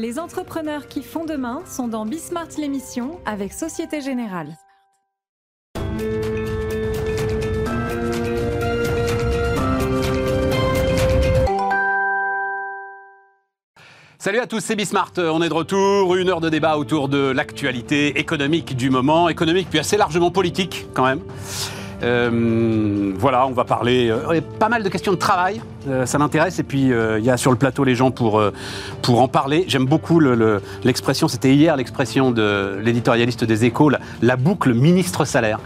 Les entrepreneurs qui font demain sont dans Bismart l'émission avec Société Générale. Salut à tous, c'est Bismart. On est de retour. Une heure de débat autour de l'actualité économique du moment. Économique, puis assez largement politique, quand même. Euh, voilà, on va parler euh, pas mal de questions de travail, euh, ça m'intéresse. Et puis il y a sur le plateau les gens pour, en parler. J'aime beaucoup l'expression, c'était hier l'expression de l'éditorialiste des Échos, la, boucle ministre-salaire.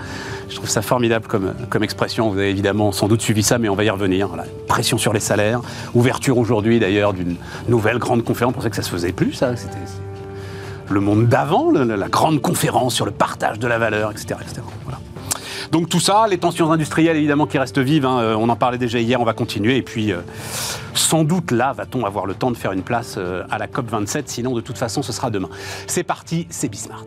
Je trouve ça formidable comme, expression. Vous avez évidemment sans doute suivi ça, mais on va y revenir. pression sur les salaires. Ouverture aujourd'hui d'ailleurs d'une nouvelle grande conférence. On pensait que ça se faisait plus, ça. C'était le monde d'avant, la, grande conférence sur le partage de la valeur, etc. Voilà. Donc tout ça, les tensions industrielles évidemment qui restent vives, hein, euh, on en parlait déjà hier, on va continuer. Et puis euh, sans doute là, va-t-on avoir le temps de faire une place euh, à la COP27, sinon de toute façon ce sera demain. C'est parti, c'est Bismart.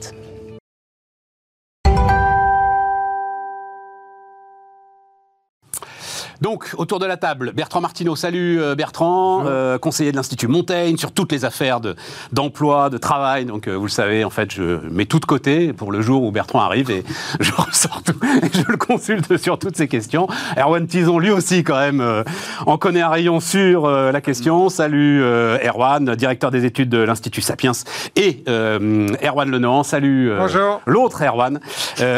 Donc, autour de la table, Bertrand Martineau. Salut euh, Bertrand, euh, conseiller de l'Institut Montaigne sur toutes les affaires d'emploi, de, travail. Donc, euh, vous le savez, en fait, je mets tout de côté pour le jour où Bertrand arrive et je ressors tout et je le consulte sur toutes ces questions. Erwan Tison, lui aussi, quand même, en connaît un rayon sur la question. Salut Erwan, directeur des études de l'Institut Sapiens et Erwan Lenohan. Salut. Bonjour. L'autre Erwan,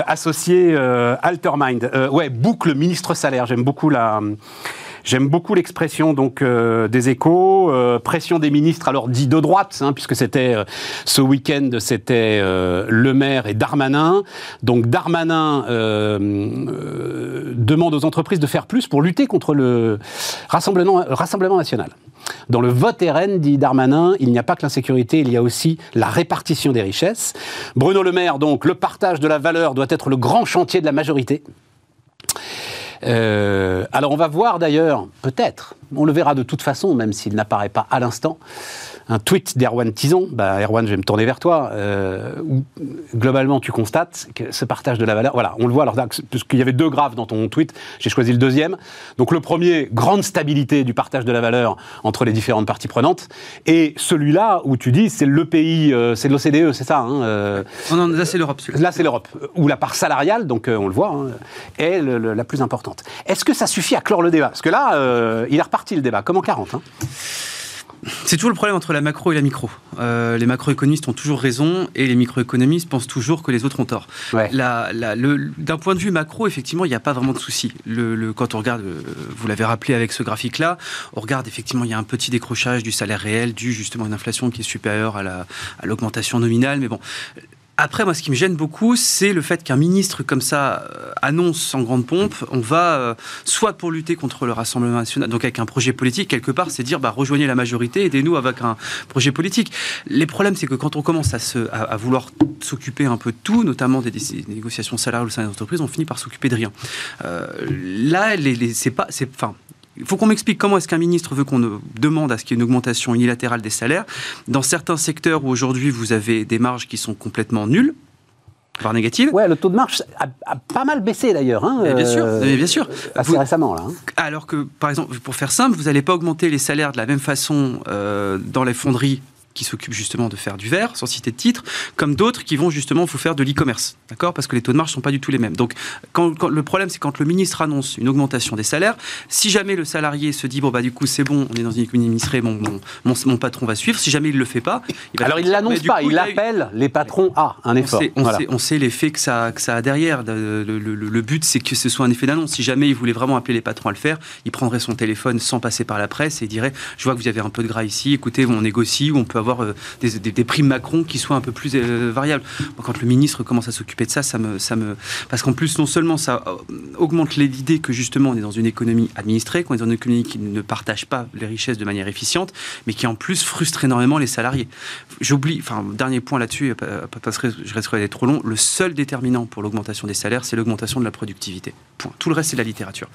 associé Altermind. ouais, boucle ministre salaire. J'aime beaucoup la J'aime beaucoup l'expression donc euh, des échos, euh, pression des ministres, alors dit de droite, hein, puisque c'était euh, ce week-end, c'était Le Maire et Darmanin. Donc Darmanin demande aux entreprises de faire plus pour lutter contre le Rassemblement, Rassemblement national. Dans le vote RN, dit Darmanin, il n'y a pas que l'insécurité, il y a aussi la répartition des richesses. Bruno Le Maire, donc, le partage de la valeur doit être le grand chantier de la majorité. Euh, alors on va voir d'ailleurs, peut-être, on le verra de toute façon, même s'il n'apparaît pas à l'instant, un tweet d'Erwan Tison, bah, Erwan, je vais me tourner vers toi, euh, où globalement tu constates que ce partage de la valeur, voilà, on le voit, alors, parce qu'il y avait deux graves dans ton tweet, j'ai choisi le deuxième. Donc le premier, grande stabilité du partage de la valeur entre les différentes parties prenantes, et celui-là où tu dis c'est le pays, euh, c'est de l'OCDE, c'est ça hein, euh, Non, non, là c'est l'Europe. Là c'est l'Europe, où la part salariale, donc on le voit, hein, est la plus importante. Est-ce que ça suffit à clore le débat? Parce que là, il est reparti le débat, comme en 40. Hein. C'est toujours le problème entre la macro et la micro. Euh, les macroéconomistes ont toujours raison et les microéconomistes pensent toujours que les autres ont tort. D'un point de vue macro, effectivement, il n'y a pas vraiment de souci. Le, quand on regarde, euh, vous l'avez rappelé avec ce graphique-là, on regarde effectivement, il y a un petit décrochage du salaire réel dû justement à une inflation qui est supérieure à l'augmentation nominale. Mais bon, après, moi, ce qui me gêne beaucoup, c'est le fait qu'un ministre comme ça euh, annonce en grande pompe, on va euh, soit pour lutter contre le Rassemblement national, donc avec un projet politique, quelque part, c'est dire, bah, rejoignez la majorité, aidez-nous avec un projet politique. Les problèmes, c'est que quand on commence à, se, à, vouloir s'occuper un peu de tout, notamment des, négociations salariales au sein des entreprises, on finit par s'occuper de rien. Euh, là, les, c'est pas, enfin, il faut qu'on m'explique comment est-ce qu'un ministre veut qu'on demande à ce qu'il y ait une augmentation unilatérale des salaires dans certains secteurs où aujourd'hui vous avez des marges qui sont complètement nulles, voire négatives. Ouais, le taux de marge a, pas mal baissé d'ailleurs. Hein, bien sûr, euh, bien sûr. Assez récemment là. Hein. Alors que, par exemple, pour faire simple, vous n'allez pas augmenter les salaires de la même façon euh, dans les fonderies qui s'occupent justement de faire du verre, sans citer de titre, comme d'autres qui vont justement vous faire de l'e-commerce, d'accord? Parce que les taux de marge sont pas du tout les mêmes. Donc, quand, le problème, c'est quand le ministre annonce une augmentation des salaires, si jamais le salarié se dit bon bah du coup c'est bon, on est dans une économie administrée, mon, mon, mon, patron va suivre. Si jamais il le fait pas, il va alors il l'annonce pas, il appelle les patrons à un effort. On sait, l'effet que ça, que ça a derrière. Le, le but, c'est que ce soit un effet d'annonce. Si jamais il voulait vraiment appeler les patrons à le faire, il prendrait son téléphone sans passer par la presse et il dirait je vois que vous avez un peu de gras ici, écoutez, on négocie ou on peut avoir euh, des, primes Macron qui soient un peu plus euh, variables. quand le ministre commence à s'occuper de ça, ça me, ça me... Parce qu'en plus, non seulement ça euh, augmente l'idée que justement on est dans une économie administrée, qu'on est dans une économie qui ne partage pas les richesses de manière efficiente, mais qui en plus frustre énormément les salariés. J'oublie, enfin, dernier point là-dessus, parce que je resterai trop long, le seul déterminant pour l'augmentation des salaires, c'est l'augmentation de la productivité. Point. Tout le reste, c'est la littérature.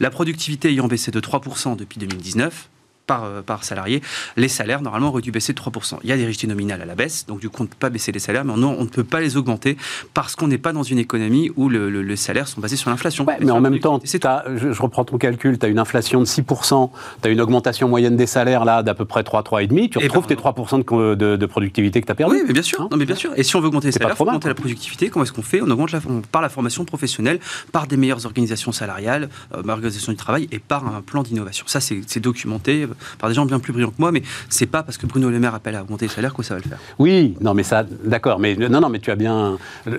La productivité ayant baissé de 3% depuis 2019, par, euh, par salarié, les salaires, normalement, auraient dû baisser de 3%. Il y a des richesses nominales à la baisse, donc du coup, on ne peut pas baisser les salaires, mais non, on ne peut pas les augmenter parce qu'on n'est pas dans une économie où le, les salaires sont basés sur l'inflation. mais en même temps, je, je, reprends ton calcul, tu as une inflation de 6%, tu as une augmentation moyenne des salaires là d'à peu près 3, 3,5, tu eh retrouves ben, tes 3% de, de, productivité que tu as perdu. Oui, mais bien sûr. Hein non, mais bien sûr. Et si on veut augmenter les salaires, augmenter la productivité. Comment est-ce qu'on fait? On augmente la, par la formation professionnelle, par des meilleures organisations salariales, euh, l'organisation du travail et par un plan d'innovation. Ça, c'est documenté par des gens bien plus brillants que moi, mais c'est pas parce que Bruno Le Maire appelle à augmenter les salaires que ça va le faire. Oui, non, mais ça, d'accord. Mais non, non, mais tu as bien.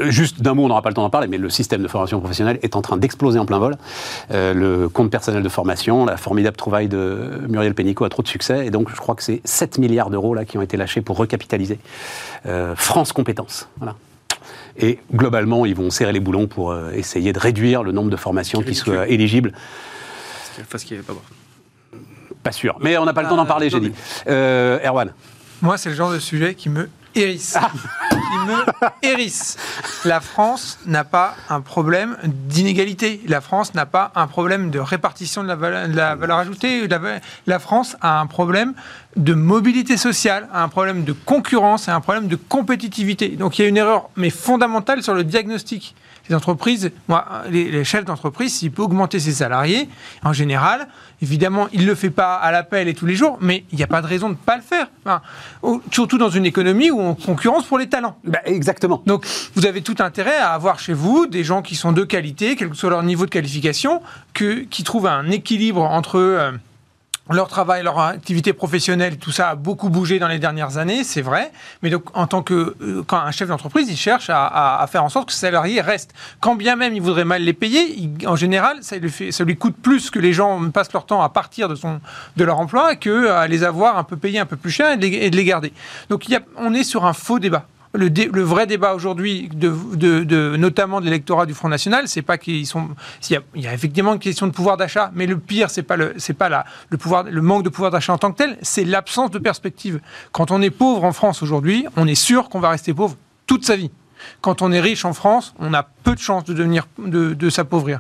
Juste d'un mot, on n'aura pas le temps d'en parler, mais le système de formation professionnelle est en train d'exploser en plein vol. Euh, le compte personnel de formation, la formidable trouvaille de Muriel Pénicaud a trop de succès, et donc je crois que c'est 7 milliards d'euros là qui ont été lâchés pour recapitaliser euh, France Compétences. Voilà. Et globalement, ils vont serrer les boulons pour euh, essayer de réduire le nombre de formations qui soient éligibles. Parce qu'il n'y avait pas Pas sûr. Mais on n'a pas le temps d'en ah, parler, j'ai dit. Euh, Erwan Moi, c'est le genre de sujet qui me hérisse. Ah. Qui me hérisse. La France n'a pas un problème d'inégalité. La France n'a pas un problème de répartition de la valeur, ajoutée. La, France a un problème de mobilité sociale, a un problème de concurrence et un problème de compétitivité. Donc il y a une erreur, mais fondamentale, sur le diagnostic les entreprises, moi, les, chefs d'entreprise, s'il peut augmenter ses salariés, en général, évidemment, il ne le fait pas à l'appel et tous les jours, mais il n'y a pas de raison de ne pas le faire. surtout dans une économie où on concurrence pour les talents. Bah, exactement. Donc, vous avez tout intérêt à avoir chez vous des gens qui sont de qualité, quel que soit leur niveau de qualification, que, qui trouvent un équilibre entre... Euh, leur travail, leur activité professionnelle, tout ça a beaucoup bougé dans les dernières années, c'est vrai. Mais donc, en tant que euh, quand un chef d'entreprise, il cherche à, faire en sorte que ses salariés restent. Quand bien même il voudrait mal les payer, en général, ça lui, fait, ça coûte plus que les gens passent leur temps à partir de, son, de leur emploi que à les avoir un peu payés un peu plus cher et de les, garder. Donc, on est sur un faux débat le, vrai débat aujourd'hui, de, notamment de l'électorat du Front National, c'est pas qu'ils sont. Il y, a, effectivement une question de pouvoir d'achat, mais le pire, c'est pas le, c'est pas la, le manque de pouvoir d'achat en tant que tel, c'est l'absence de perspective. Quand on est pauvre en France aujourd'hui, on est sûr qu'on va rester pauvre toute sa vie. Quand on est riche en France, on a peu de chances de devenir, de, s'appauvrir.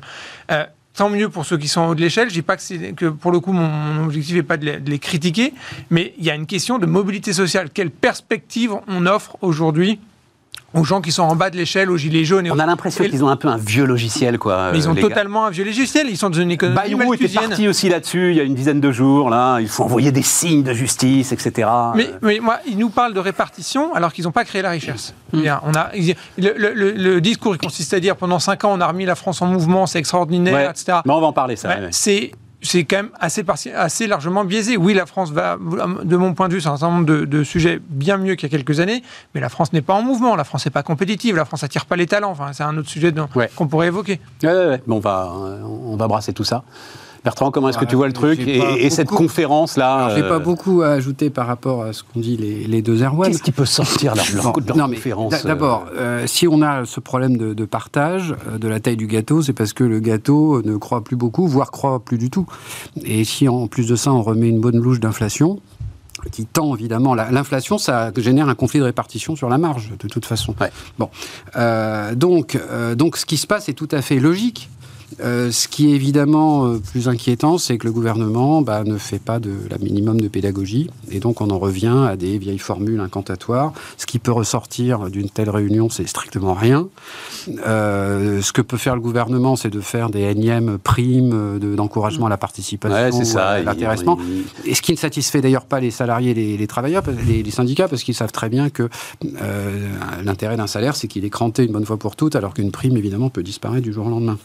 Euh, tant mieux pour ceux qui sont en haut de l'échelle. Je dis pas que, pour le coup, mon, objectif n'est pas de les, de les, critiquer, mais il y a une question de mobilité sociale. Quelle perspective on offre aujourd'hui aux gens qui sont en bas de l'échelle, aux gilets jaunes. Et on a l'impression qu'ils ont un peu un vieux logiciel, quoi. Mais ils ont totalement un vieux logiciel. Ils sont dans une économie Bayrou était parti aussi là-dessus il y a une dizaine de jours. Là, il faut envoyer des signes de justice, etc. Mais, mais moi, ils nous parlent de répartition alors qu'ils n'ont pas créé la richesse. Hmm. On a le, discours il consiste à dire pendant 5 ans on a remis la France en mouvement, c'est extraordinaire, etc. Mais on va en parler ça. C'est c'est quand même assez, assez largement biaisé. Oui, la France va, de mon point de vue, sur un certain nombre de, sujets bien mieux qu'il y a quelques années, mais la France n'est pas en mouvement, la France n'est pas compétitive, la France n'attire pas les talents. Enfin, c'est un autre sujet qu'on pourrait évoquer. Ouais, on, va, on va brasser tout ça. Bertrand, comment est-ce que tu vois le truc et, cette conférence-là Je n'ai pas euh, beaucoup à ajouter par rapport à ce qu'ont dit les, deux Erwan. Qu'est-ce qui peut sortir leur, leur, leur conférence D'abord, euh, si on a ce problème de, partage euh, de la taille du gâteau, c'est parce que le gâteau ne croît plus beaucoup, voire croît plus du tout. Et si en plus de ça, on remet une bonne louche d'inflation, qui tend évidemment l'inflation, ça génère un conflit de répartition sur la marge de toute façon. Bon, donc donc ce qui se passe est tout à fait logique. Euh, ce qui est évidemment euh, plus inquiétant, c'est que le gouvernement bah, ne fait pas de la minimum de pédagogie, et donc on en revient à des vieilles formules incantatoires. Ce qui peut ressortir d'une telle réunion, c'est strictement rien. Euh, ce que peut faire le gouvernement, c'est de faire des énièmes primes d'encouragement à la participation, à l'intéressement. Et ce qui ne satisfait d'ailleurs pas les salariés, les, les travailleurs, les, les, syndicats, parce qu'ils savent très bien que l'intérêt d'un salaire, c'est qu'il est cranté une bonne fois pour toutes, alors qu'une prime, évidemment, peut disparaître du jour au lendemain.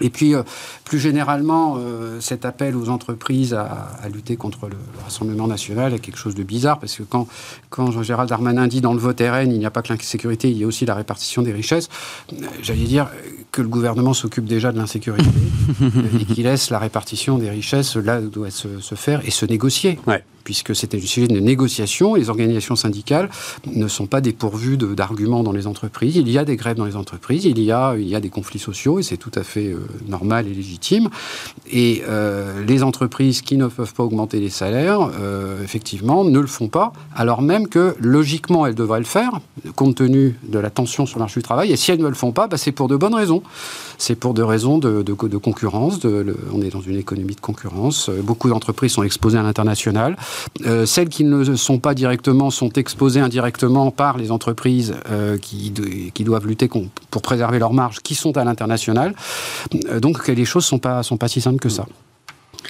Et puis, euh, plus généralement, euh, cet appel aux entreprises à, lutter contre le, Rassemblement national est quelque chose de bizarre, parce que quand, quand Jean-Gérald Darmanin dit dans le vote RN, il n'y a pas que l'insécurité, il y a aussi la répartition des richesses, euh, j'allais dire que le gouvernement s'occupe déjà de l'insécurité et qu'il laisse la répartition des richesses là où doit se, se faire et se négocier. Ouais puisque c'était du sujet de négociation. Les organisations syndicales ne sont pas dépourvues d'arguments dans les entreprises. Il y a des grèves dans les entreprises, il y a, il y a des conflits sociaux, et c'est tout à fait euh, normal et légitime. Et euh, les entreprises qui ne peuvent pas augmenter les salaires, euh, effectivement, ne le font pas, alors même que logiquement, elles devraient le faire, compte tenu de la tension sur le marché du travail. Et si elles ne le font pas, bah, c'est pour de bonnes raisons. C'est pour des raisons de, de, de concurrence. De, on est dans une économie de concurrence. Beaucoup d'entreprises sont exposées à l'international. Euh, celles qui ne sont pas directement sont exposées indirectement par les entreprises euh, qui, qui, doivent lutter pour préserver leurs marges, qui sont à l'international. Euh, donc les choses ne sont pas, sont pas si simples que ça.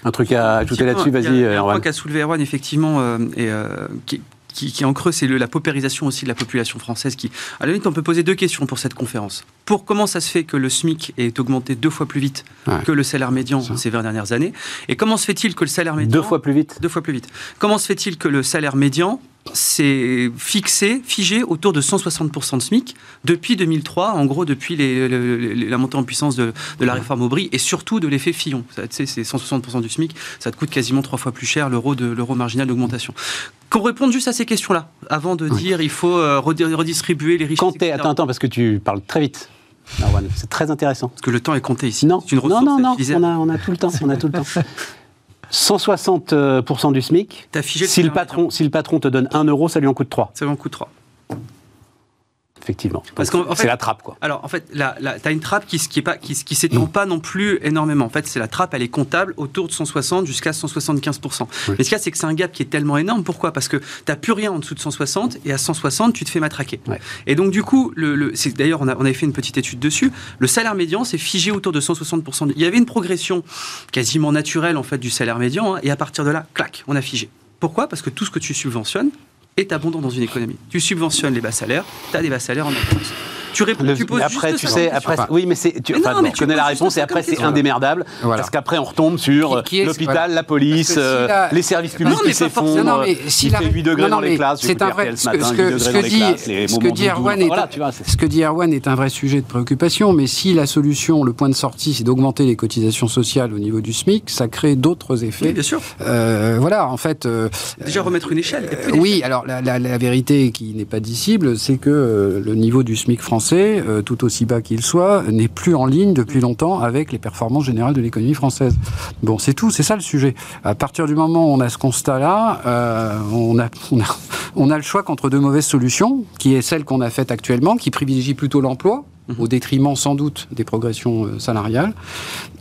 Un truc à ajouter là-dessus, vas-y. Il y a, un point qu'a soulevé Erwan, effectivement, euh, et, euh, qui, qui, en creux, c'est la paupérisation aussi de la population française. Qui, à la limite, on peut poser deux questions pour cette conférence. Pour comment ça se fait que le SMIC est augmenté deux fois plus vite que le salaire médian ces 20 dernières années? Et comment se fait-il que le salaire médian... Deux fois plus vite Deux fois plus vite. Comment se fait-il que le salaire médian c'est fixé, figé autour de 160% de SMIC depuis 2003, en gros depuis la montée en puissance de, la réforme Aubry et surtout de l'effet Fillon. C'est 160% du SMIC, ça te coûte quasiment trois fois plus cher l'euro marginal d'augmentation. Qu'on réponde juste à ces questions-là, avant de dire il faut euh, redistribuer les richesses. Comptez, attends, attends, parce que tu parles très vite. C'est très intéressant. Parce que le temps est compté ici. Non, une non, non, non, on a, on a tout le temps. On a tout le temps. 160% du SMIC. Si le, patron, si le patron te donne 1 euro, ça lui en coûte 3. Ça lui en coûte 3 effectivement. Parce qu'en c'est la trappe, quoi. Alors, en fait, tu as une trappe qui ne qui, qui s'étend mm. pas non plus énormément. En fait, c'est la trappe, elle est comptable autour de 160 jusqu'à 175%. Mais ce qu'il y a, c'est que c'est un gap qui est tellement énorme. Pourquoi? Parce que tu n'as plus rien en dessous de 160 et à 160, tu te fais matraquer. Et donc, du coup, le, d'ailleurs, on, a, on avait fait une petite étude dessus. Le salaire médian, c'est figé autour de 160%. Il y avait une progression quasiment naturelle, en fait, du salaire médian. Hein, et à partir de là, clac, on a figé. Pourquoi? Parce que tout ce que tu subventionnes, est abondant dans une économie. Tu subventionnes les bas salaires, tu as des bas salaires en avance. Tu réponds, tu poses après, tu sais, après, oui, mais c'est, tu, connais la réponse et après c'est indémerdable parce qu'après on retombe sur l'hôpital, la police, euh, les services publics qui s'effondrent. Non, mais si la 8 degrés dans les classes, c'est un vrai. Ce que dit Erwan ce que dit Erwan est un vrai sujet de préoccupation, mais si la solution, le point de sortie, c'est d'augmenter les cotisations sociales au niveau du SMIC, ça crée d'autres effets. Bien sûr. Euh, voilà, en fait. Euh, Déjà remettre une échelle. Oui, alors la vérité qui n'est pas dissible, c'est que le niveau du SMIC français euh, tout aussi bas qu'il soit, n'est plus en ligne depuis longtemps avec les performances générales de l'économie française. Bon, c'est tout, c'est ça le sujet. À partir du moment où on a ce constat-là, euh, on, a, on, a, on a le choix contre deux mauvaises solutions, qui est celle qu'on a faite actuellement, qui privilégie plutôt l'emploi, Au détriment sans doute des progressions euh, salariales.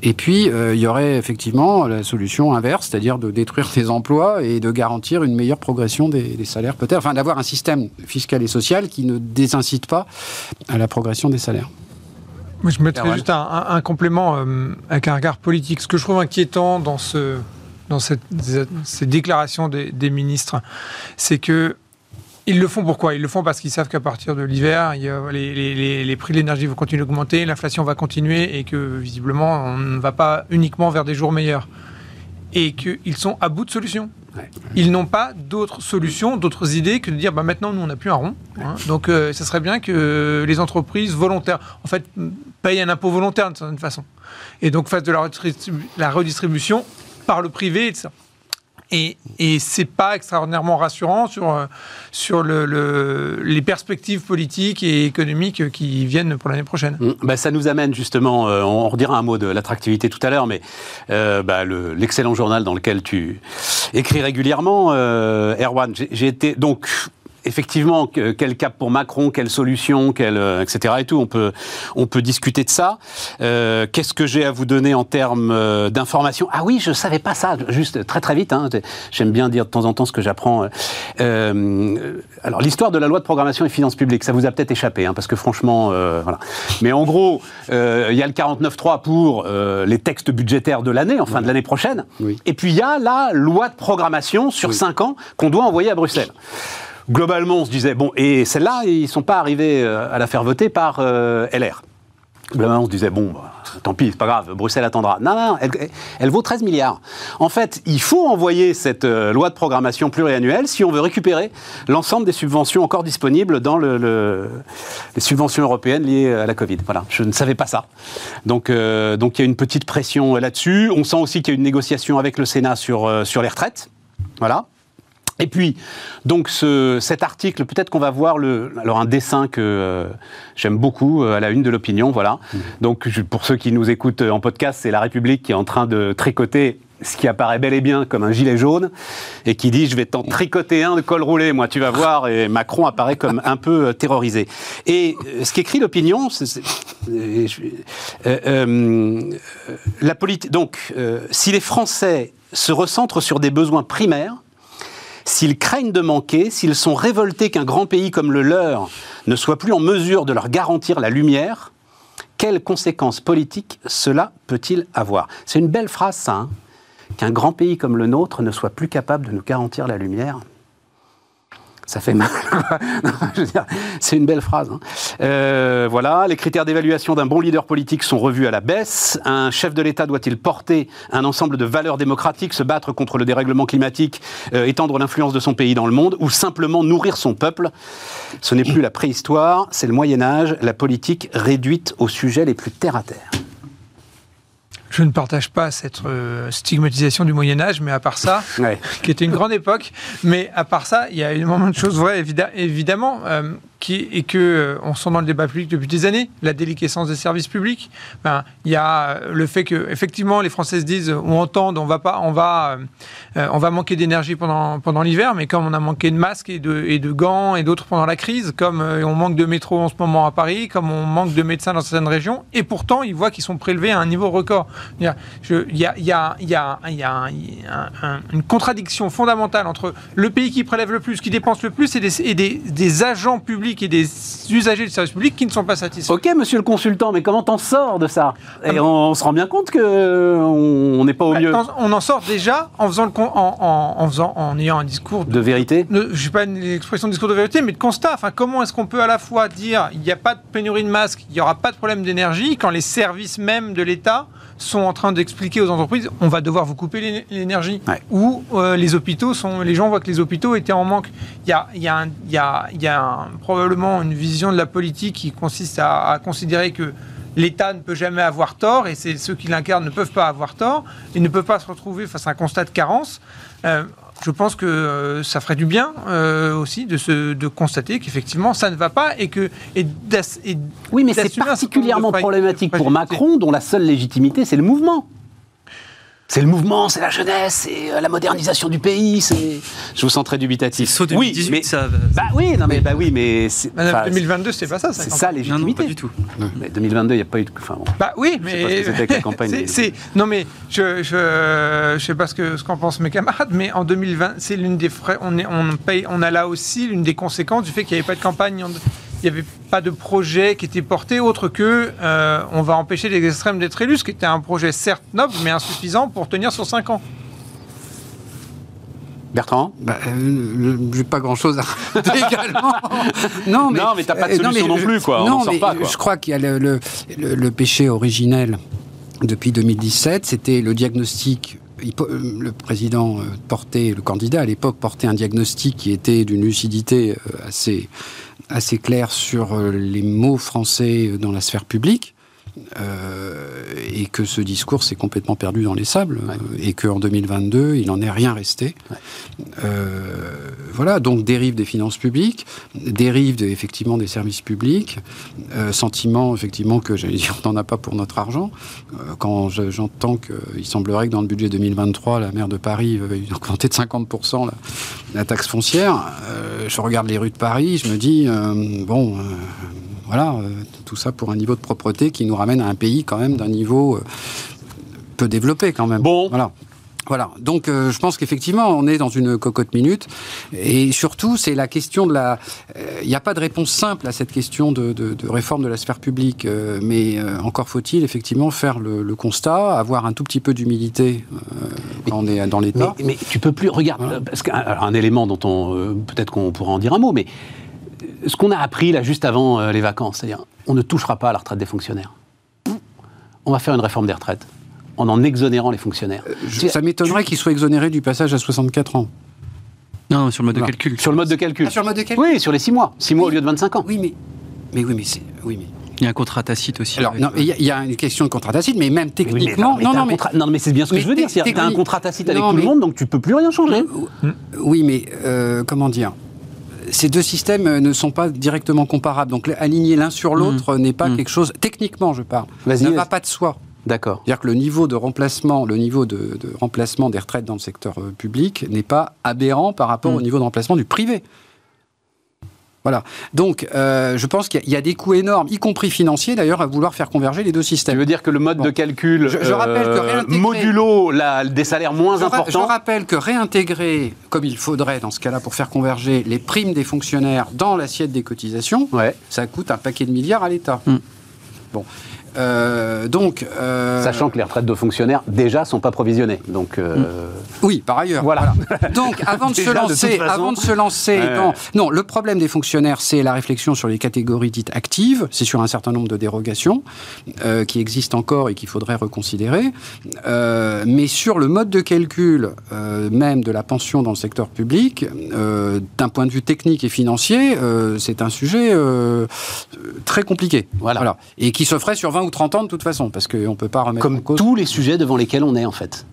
Et puis, euh, il y aurait effectivement la solution inverse, c'est-à-dire de détruire des emplois et de garantir une meilleure progression des, salaires, peut-être, enfin d'avoir un système fiscal et social qui ne désincite pas à la progression des salaires. Moi, je mettrais juste un, complément euh, avec un regard politique. Ce que je trouve inquiétant dans, ce, dans cette, ces déclarations des, des ministres, c'est que ils le font pourquoi? Ils le font parce qu'ils savent qu'à partir de l'hiver, les, prix de l'énergie vont continuer d'augmenter, l'inflation va continuer et que visiblement, on ne va pas uniquement vers des jours meilleurs. Et qu'ils sont à bout de solutions. Ils n'ont pas d'autres solutions, d'autres idées que de dire bah, maintenant, nous, on n'a plus un rond. Hein. donc, euh, ça serait bien que les entreprises volontaires, en fait, payent un impôt volontaire d'une certaine façon. Et donc, fassent de la, la redistribution par le privé et de ça. Et, et c'est pas extraordinairement rassurant sur, euh, sur le, les perspectives politiques et économiques qui viennent pour l'année prochaine. Mmh. Ça nous amène justement, euh, on redira un mot de l'attractivité tout à l'heure, mais euh, bah, l'excellent journal dans lequel tu écris régulièrement, Erwan, j'ai été donc effectivement, quel cap pour Macron, quelle solution, quelle, euh, etc. et tout. On peut, on peut discuter de ça. Euh, Qu'est-ce que j'ai à vous donner en termes euh, d'informations? Ah oui, je savais pas ça. Juste très très vite. Hein, J'aime bien dire de temps en temps ce que j'apprends. Euh, alors l'histoire de la loi de programmation et finances publiques, ça vous a peut-être échappé, hein, parce que franchement, euh, voilà. Mais en gros, il y a le 49.3 pour les textes budgétaires de l'année, enfin de l'année prochaine. Oui. Et puis il y a la loi de programmation sur 5 ans qu'on doit envoyer à Bruxelles globalement, on se disait, bon, et celle-là, ils ne sont pas arrivés euh, à la faire voter par euh, LR. Globalement, on se disait, bon, bah, tant pis, c'est pas grave, Bruxelles attendra. Non, non, elle, vaut 13 milliards. En fait, il faut envoyer cette euh, loi de programmation pluriannuelle si on veut récupérer l'ensemble des subventions encore disponibles dans le, les subventions européennes liées à la Covid. Voilà, je ne savais pas ça. Donc, donc il y a une petite pression là-dessus. On sent aussi qu'il y a une négociation avec le Sénat sur, sur les retraites. Voilà. Et puis, donc ce, cet article, peut-être qu'on va voir le, alors un dessin que euh, j'aime beaucoup euh, à la une de l'opinion, voilà. Mmh. Donc pour ceux qui nous écoutent en podcast, c'est La République qui est en train de tricoter ce qui apparaît bel et bien comme un gilet jaune, et qui dit je vais t'en tricoter un de col roulé, moi tu vas voir, et Macron apparaît comme un peu euh, terrorisé. Et euh, ce qu'écrit l'opinion, c'est, euh, la politique. Donc, si les Français se recentrent sur des besoins primaires, s'ils craignent de manquer, s'ils sont révoltés qu'un grand pays comme le leur ne soit plus en mesure de leur garantir la lumière, quelles conséquences politiques cela peut-il avoir? C'est une belle phrase, ça. Hein qu'un grand pays comme le nôtre ne soit plus capable de nous garantir la lumière, ça fait mal. c'est une belle phrase. Hein. Euh, voilà, les critères d'évaluation d'un bon leader politique sont revus à la baisse. Un chef de l'État doit-il porter un ensemble de valeurs démocratiques, se battre contre le dérèglement climatique, euh, étendre l'influence de son pays dans le monde, ou simplement nourrir son peuple? Ce n'est plus la préhistoire, c'est le Moyen Âge, la politique réduite aux sujets les plus terre à terre. Je ne partage pas cette euh, stigmatisation du Moyen Âge, mais à part ça, qui était une grande époque, mais à part ça, il y a énormément de choses vraies, évidemment. Euh, et que euh, on sent dans le débat public depuis des années, la déliquescence des services publics. Ben, il y a le fait que effectivement les Français se disent ou entendent on va pas, on va, euh, on va manquer d'énergie pendant pendant l'hiver, mais comme on a manqué de masques et de et de gants et d'autres pendant la crise, comme euh, on manque de métro en ce moment à Paris, comme on manque de médecins dans certaines régions, et pourtant ils voient qu'ils sont prélevés à un niveau record. Il y a, il y a, il y a, il y a, une contradiction fondamentale entre le pays qui prélève le plus, qui dépense le plus, et des agents publics et des usagers du service public qui ne sont pas satisfaits. Ok, monsieur le consultant, mais comment t'en sors de ça? Et on, se rend bien compte qu'on n'est pas au bah, mieux. On en sort déjà en faisant le en, en, faisant en ayant un discours de, vérité? je ne sais pas une expression de discours de vérité, mais de constat. Enfin, comment est-ce qu'on peut à la fois dire il n'y a pas de pénurie de masques, il n'y aura pas de problème d'énergie, quand les services même de l'État sont en train d'expliquer aux entreprises on va devoir vous couper l'énergie. Ou euh, les hôpitaux sont. Les gens voient que les hôpitaux étaient en manque. Il y a, il y a, il y a, il y a probablement une vision de la politique qui consiste à, considérer que l'État ne peut jamais avoir tort et c'est ceux qui l'incarnent ne peuvent pas avoir tort et ne peuvent pas se retrouver face à un constat de carence. Euh, je pense que euh, ça ferait du bien euh, aussi de, se, de constater qu'effectivement ça ne va pas et que. Et oui, mais c'est particulièrement problématique pour Macron, dont la seule légitimité, c'est le mouvement. C'est le mouvement, c'est la jeunesse, c'est euh, la modernisation du pays. C'est. Je vous sens très dubitatif. Saut 2018, oui, mais ça. Bah oui, non mais bah oui, mais. 2022, c'est pas ça. C'est ça légitimité. Non, non, pas du tout. Mais 2022, il n'y a pas eu de. Enfin, bon. Bah oui, mais. C'était la campagne. c'est, Non mais je je, je sais pas ce que ce qu'en pensent mes camarades, mais en 2020, c'est l'une des frais. On est on paye on a là aussi l'une des conséquences du fait qu'il n'y avait pas de campagne. En, il n'y avait pas de projet qui était porté autre que euh, on va empêcher les extrêmes d'être élus, ce qui était un projet certes noble, mais insuffisant pour tenir sur 5 ans. Bertrand? Bah, euh, J'ai pas grand chose à également. non, mais, non, mais t'as pas de euh, solution non, plus, quoi. Non, mais pas, je crois qu'il y a le, le, péché originel depuis 2017, c'était le diagnostic le président portait, le candidat à l'époque portait un diagnostic qui était d'une lucidité assez assez clair sur euh, les mots français dans la sphère publique. Euh, et que ce discours s'est complètement perdu dans les sables et qu'en 2022 il n'en est rien resté. Euh, voilà, donc dérive des finances publiques, dérive effectivement des services publics, sentiment effectivement que j'allais dire on n'en a pas pour notre argent. quand j'entends qu'il semblerait que dans le budget 2023 la maire de Paris veuille augmenter de 50% la, la, taxe foncière, je regarde les rues de Paris, je me dis bon voilà, euh, tout ça pour un niveau de propreté qui nous ramène à un pays quand même d'un niveau euh, peu développé quand même. Bon. Voilà. Voilà, donc euh, je pense qu'effectivement on est dans une cocotte minute et surtout c'est la question de la... Il n'y a pas de réponse simple à cette question de, réforme de la sphère publique, mais encore faut-il effectivement faire le, constat, avoir un tout petit peu d'humilité quand on est dans l'État. Mais, mais, tu peux plus... Regarde, parce qu'un élément dont on... Peut-être qu'on pourra en dire un mot, mais ce qu'on a appris là juste avant euh, les vacances, c'est-à-dire on ne touchera pas à la retraite des fonctionnaires. On va faire une réforme des retraites en en exonérant les fonctionnaires. Euh, ça m'étonnerait qu'ils soient exonérés du passage à 64 ans. Non, sur le mode de calcul. Sur le mode de calcul. Ah, sur le mode de calcul Oui, sur les 6 mois. 6 mois au lieu de 25 ans. Oui, mais, mais oui, mais c'est. Oui, mais. Il y a un contrat tacite aussi. Alors, non, il y, a une question de contrat tacite, mais même techniquement. non, non, mais, non, mais c'est bien ce que je veux dire. Tu as un contrat tacite avec tout le monde, donc tu peux plus rien changer. Oui, mais euh, comment dire? Ces deux systèmes euh, ne sont pas directement comparables. Donc aligner l'un sur l'autre mm. n'est pas mm. quelque chose, techniquement je parle, ne va pas de soi. D'accord. C'est-à-dire que le niveau de remplacement, le niveau de, remplacement des retraites dans le secteur euh, public n'est pas aberrant par rapport au mm. niveau de remplacement du privé. Voilà. Donc, euh, je pense qu'il y, a des coûts énormes, y compris financiers d'ailleurs, à vouloir faire converger les deux systèmes. Tu veux dire que le mode de calcul je, rappelle que modulo des salaires moins importants. Je rappelle que réintégrer, comme il faudrait dans ce cas-là pour faire converger les primes des fonctionnaires dans l'assiette des cotisations, ça coûte un paquet de milliards à l'État. Mm. Bon. Euh, donc, euh, Sachant que les retraites de fonctionnaires, déjà, sont pas provisionnées. Donc, euh, Oui, par ailleurs. Voilà. Donc, avant de se lancer, avant de se lancer non, le problème des fonctionnaires, c'est la réflexion sur les catégories dites actives. C'est sur un certain nombre de dérogations qui existent encore et qu'il faudrait reconsidérer. mais sur le mode de calcul même de la pension dans le secteur public, d'un point de vue technique et financier, c'est un sujet très compliqué. Voilà. voilà. Et qui se ferait sur 20 ou 30 ans de toute façon, parce qu'on ne peut pas remettre Comme tous les sujets devant lesquels on est, en fait.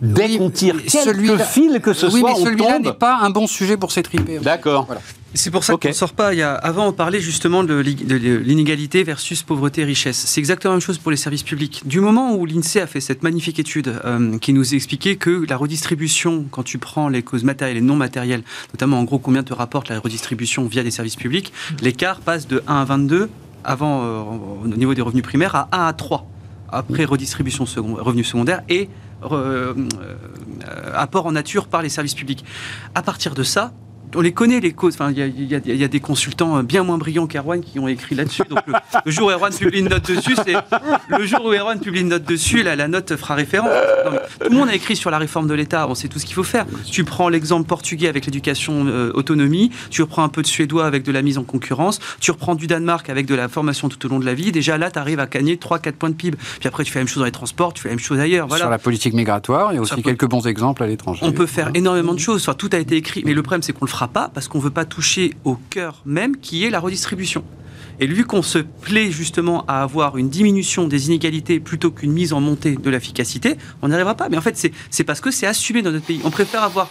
Dès qu'on tire quelques fil que ce oui, soit, mais celui-là n'est pas un bon sujet pour s'étriper. D'accord. C'est pour ça qu'on ne sort pas. Il y a, avant, on parlait justement de l'inégalité versus pauvreté-richesse. C'est exactement la même chose pour les services publics. Du moment où l'INSEE a fait cette magnifique étude euh, qui nous expliquait que la redistribution, quand tu prends les causes matérielles et non matérielles, notamment en gros combien te rapporte la redistribution via des services publics, l'écart passe de 1 à 22 avant, euh, au niveau des revenus primaires, à 1 à 3 après redistribution second, revenus secondaires et euh, euh, apport en nature par les services publics. À partir de ça, on les connaît les causes. Enfin, il y, a des consultants bien moins brillants qu'Erwan qui ont écrit là-dessus. Donc le, jour où Erwan publie une note dessus, c'est le jour où Erwan publie une note dessus, la, la note fera référence. tout le monde a écrit sur la réforme de l'État. On sait tout ce qu'il faut faire. Tu prends l'exemple portugais avec l'éducation euh, autonomie. Tu reprends un peu de suédois avec de la mise en concurrence. Tu reprends du Danemark avec de la formation tout au long de la vie. Déjà là, tu arrives à gagner 3-4 points de PIB. Puis après, tu fais la même chose dans les transports, tu fais la même chose ailleurs. Voilà. Sur la politique migratoire, il y a aussi quelques bons exemples à l'étranger. On peut faire énormément de choses. Enfin, tout a été écrit, mais le problème c'est qu'on le fera pas parce qu'on veut pas toucher au cœur même qui est la redistribution. Et vu qu'on se plaît justement à avoir une diminution des inégalités plutôt qu'une mise en montée de l'efficacité, on n'y arrivera pas. Mais en fait, c'est parce que c'est assumé dans notre pays. On préfère avoir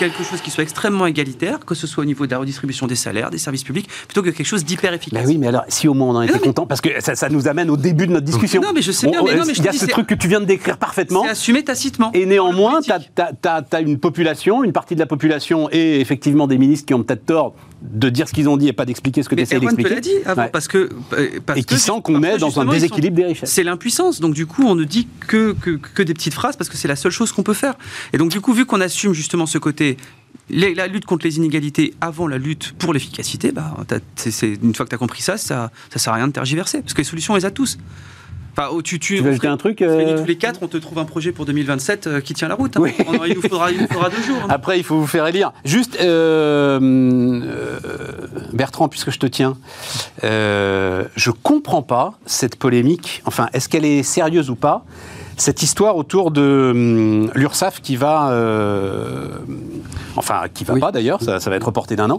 quelque chose qui soit extrêmement égalitaire, que ce soit au niveau de la redistribution des salaires, des services publics, plutôt que quelque chose d'hyper efficace. Ben oui, mais alors, si au moins on en était content, parce que ça, nous amène au début de notre discussion. Non, mais je sais bien, mais non, mais Il y a ce truc que tu viens de décrire parfaitement. C'est assumé tacitement. Et néanmoins, tu as, une population, une partie de la population et effectivement des ministres qui ont peut-être tort de dire ce qu'ils ont dit et pas d'expliquer ce que tu essaies d'expliquer. l'a dit avant, parce que... Euh, parce et qui sent qu'on est dans un déséquilibre des richesses. C'est l'impuissance. Donc du coup, on ne dit que, que, que des petites phrases parce que c'est la seule chose qu'on peut faire. Et donc du coup, vu qu'on assume justement ce côté la lutte contre les inégalités avant la lutte pour l'efficacité, bah, une fois que tu as compris ça, ça ne sert à rien de tergiverser. Parce que les solutions, on les a tous. Enfin, tu, tu, tu veux ajouter un truc euh... Tous les quatre, on te trouve un projet pour 2027 euh, qui tient la route. Hein. Oui. il, nous faudra, il, nous faudra, deux jours. Hein. Après, il faut vous faire élire. Juste, euh, Bertrand, puisque je te tiens, je comprends pas cette polémique. Enfin, est-ce qu'elle est sérieuse ou pas? Cette histoire autour de hum, l'URSSAF qui va, euh, enfin qui va pas d'ailleurs, ça, va être reporté d'un an,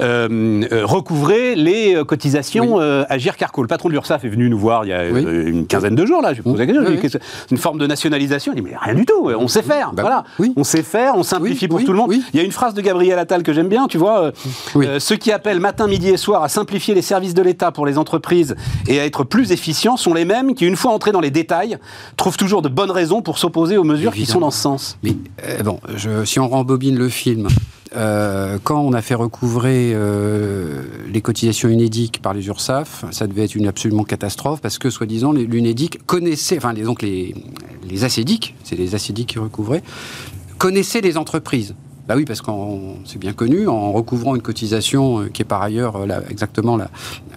euh, euh, recouvrer les cotisations Agir Carco. Le patron de l'URSSAF est venu nous voir il y a une quinzaine de jours là. Je posé la question. Une forme de nationalisation. Il dit mais rien du tout. On sait faire. Bah voilà. On sait faire. On simplifie pour tout le monde. Il y a une phrase de Gabriel Attal que j'aime bien. Tu vois, ceux qui appellent matin, midi et soir à simplifier les services de l'État pour les entreprises et à être plus efficients sont les mêmes qui, une fois entrés dans les détails, trouvent toujours de bonnes raisons pour s'opposer aux mesures qui sont dans ce sens. Mais euh, bon, je, si on rembobine le film, euh, quand on a fait recouvrer euh, les cotisations UNEDIC par les URSAF, ça devait être une absolument catastrophe parce que, soi-disant, l'UNEDIC connaissait, enfin, les, donc les, les ACEDIC, c'est les ACEDIC qui recouvraient, connaissaient les entreprises. Bah oui, parce qu'on c'est bien connu, en recouvrant une cotisation euh, qui est par ailleurs euh, exactement là,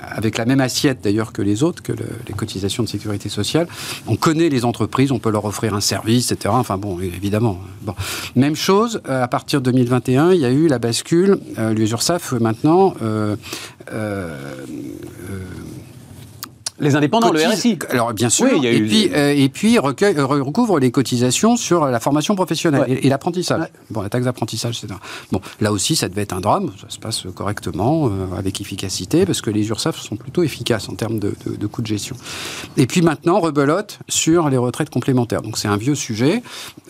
avec la même assiette d'ailleurs que les autres, que les cotisations de sécurité sociale, on connaît les entreprises, on peut leur offrir un service, etc. Enfin bon, évidemment. Bon. Même chose, euh, à partir de 2021, il y a eu la bascule, euh, maintenant les indépendants, le RSI. Alors bien sûr. et, puis, euh, et puis recueille, recouvre les cotisations sur la formation professionnelle et, l'apprentissage. Bon, la taxe d'apprentissage, etc. Bon, là aussi, ça devait être un drame. Ça se passe correctement, euh, avec efficacité, parce que les URSAF sont plutôt efficaces en termes de, de, de coûts de gestion. Et puis maintenant, rebelote sur les retraites complémentaires. Donc c'est un vieux sujet.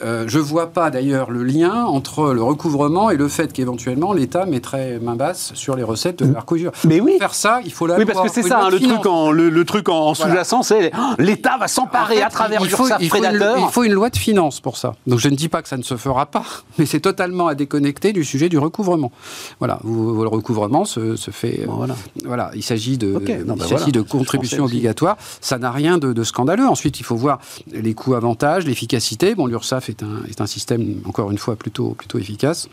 Euh, je vois pas d'ailleurs le lien entre le recouvrement et le fait qu'éventuellement l'État mettrait main basse sur les recettes de la Mais oui. Pour faire ça, il faut la Oui, parce que c'est ça, hein, le truc en le, le truc truc en, sous-jacent, c'est oh, l'État va s'emparer à travers il faut, il prédateur. il faut une loi de finances pour ça. Donc je ne dis pas que ça ne se fera pas, mais c'est totalement à déconnecter du sujet du recouvrement. Voilà, le recouvrement se, fait. voilà. voilà, il s'agit de, ben de contributions obligatoires. Ça n'a rien de, scandaleux. Ensuite, il faut voir les coûts avantages, l'efficacité. Bon, l'URSSAF est un, est un système encore une fois plutôt plutôt efficace.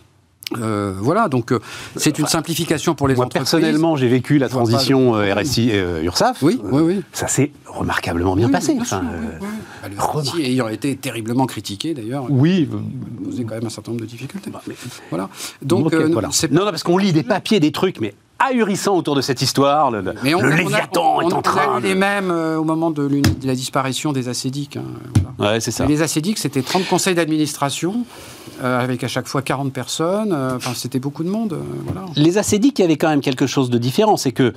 Euh, voilà, donc euh, c'est une simplification pour les Moi, entreprises. Personnellement, j'ai vécu la transition euh, RSI URSAF. Oui, oui, oui. Ça s'est remarquablement bien passé. enfin, bah, le RSI ayant été terriblement critiqué d'ailleurs. Oui. Posait quand même un certain nombre de difficultés. Bah, voilà. Donc, voilà. Non, non, parce qu'on lit des papiers, des trucs, mais ahurissant autour de cette histoire. Le, Mais on, Léviathan est en train. On a eu les mêmes au moment de, la disparition des acédiques. Hein, ouais, c'est ça. les acédiques, c'était 30 conseils d'administration. Euh, avec à chaque fois 40 personnes. Euh, enfin, c'était beaucoup de monde. Euh, voilà. Les acédiques, il y avait quand même quelque chose de différent. C'est que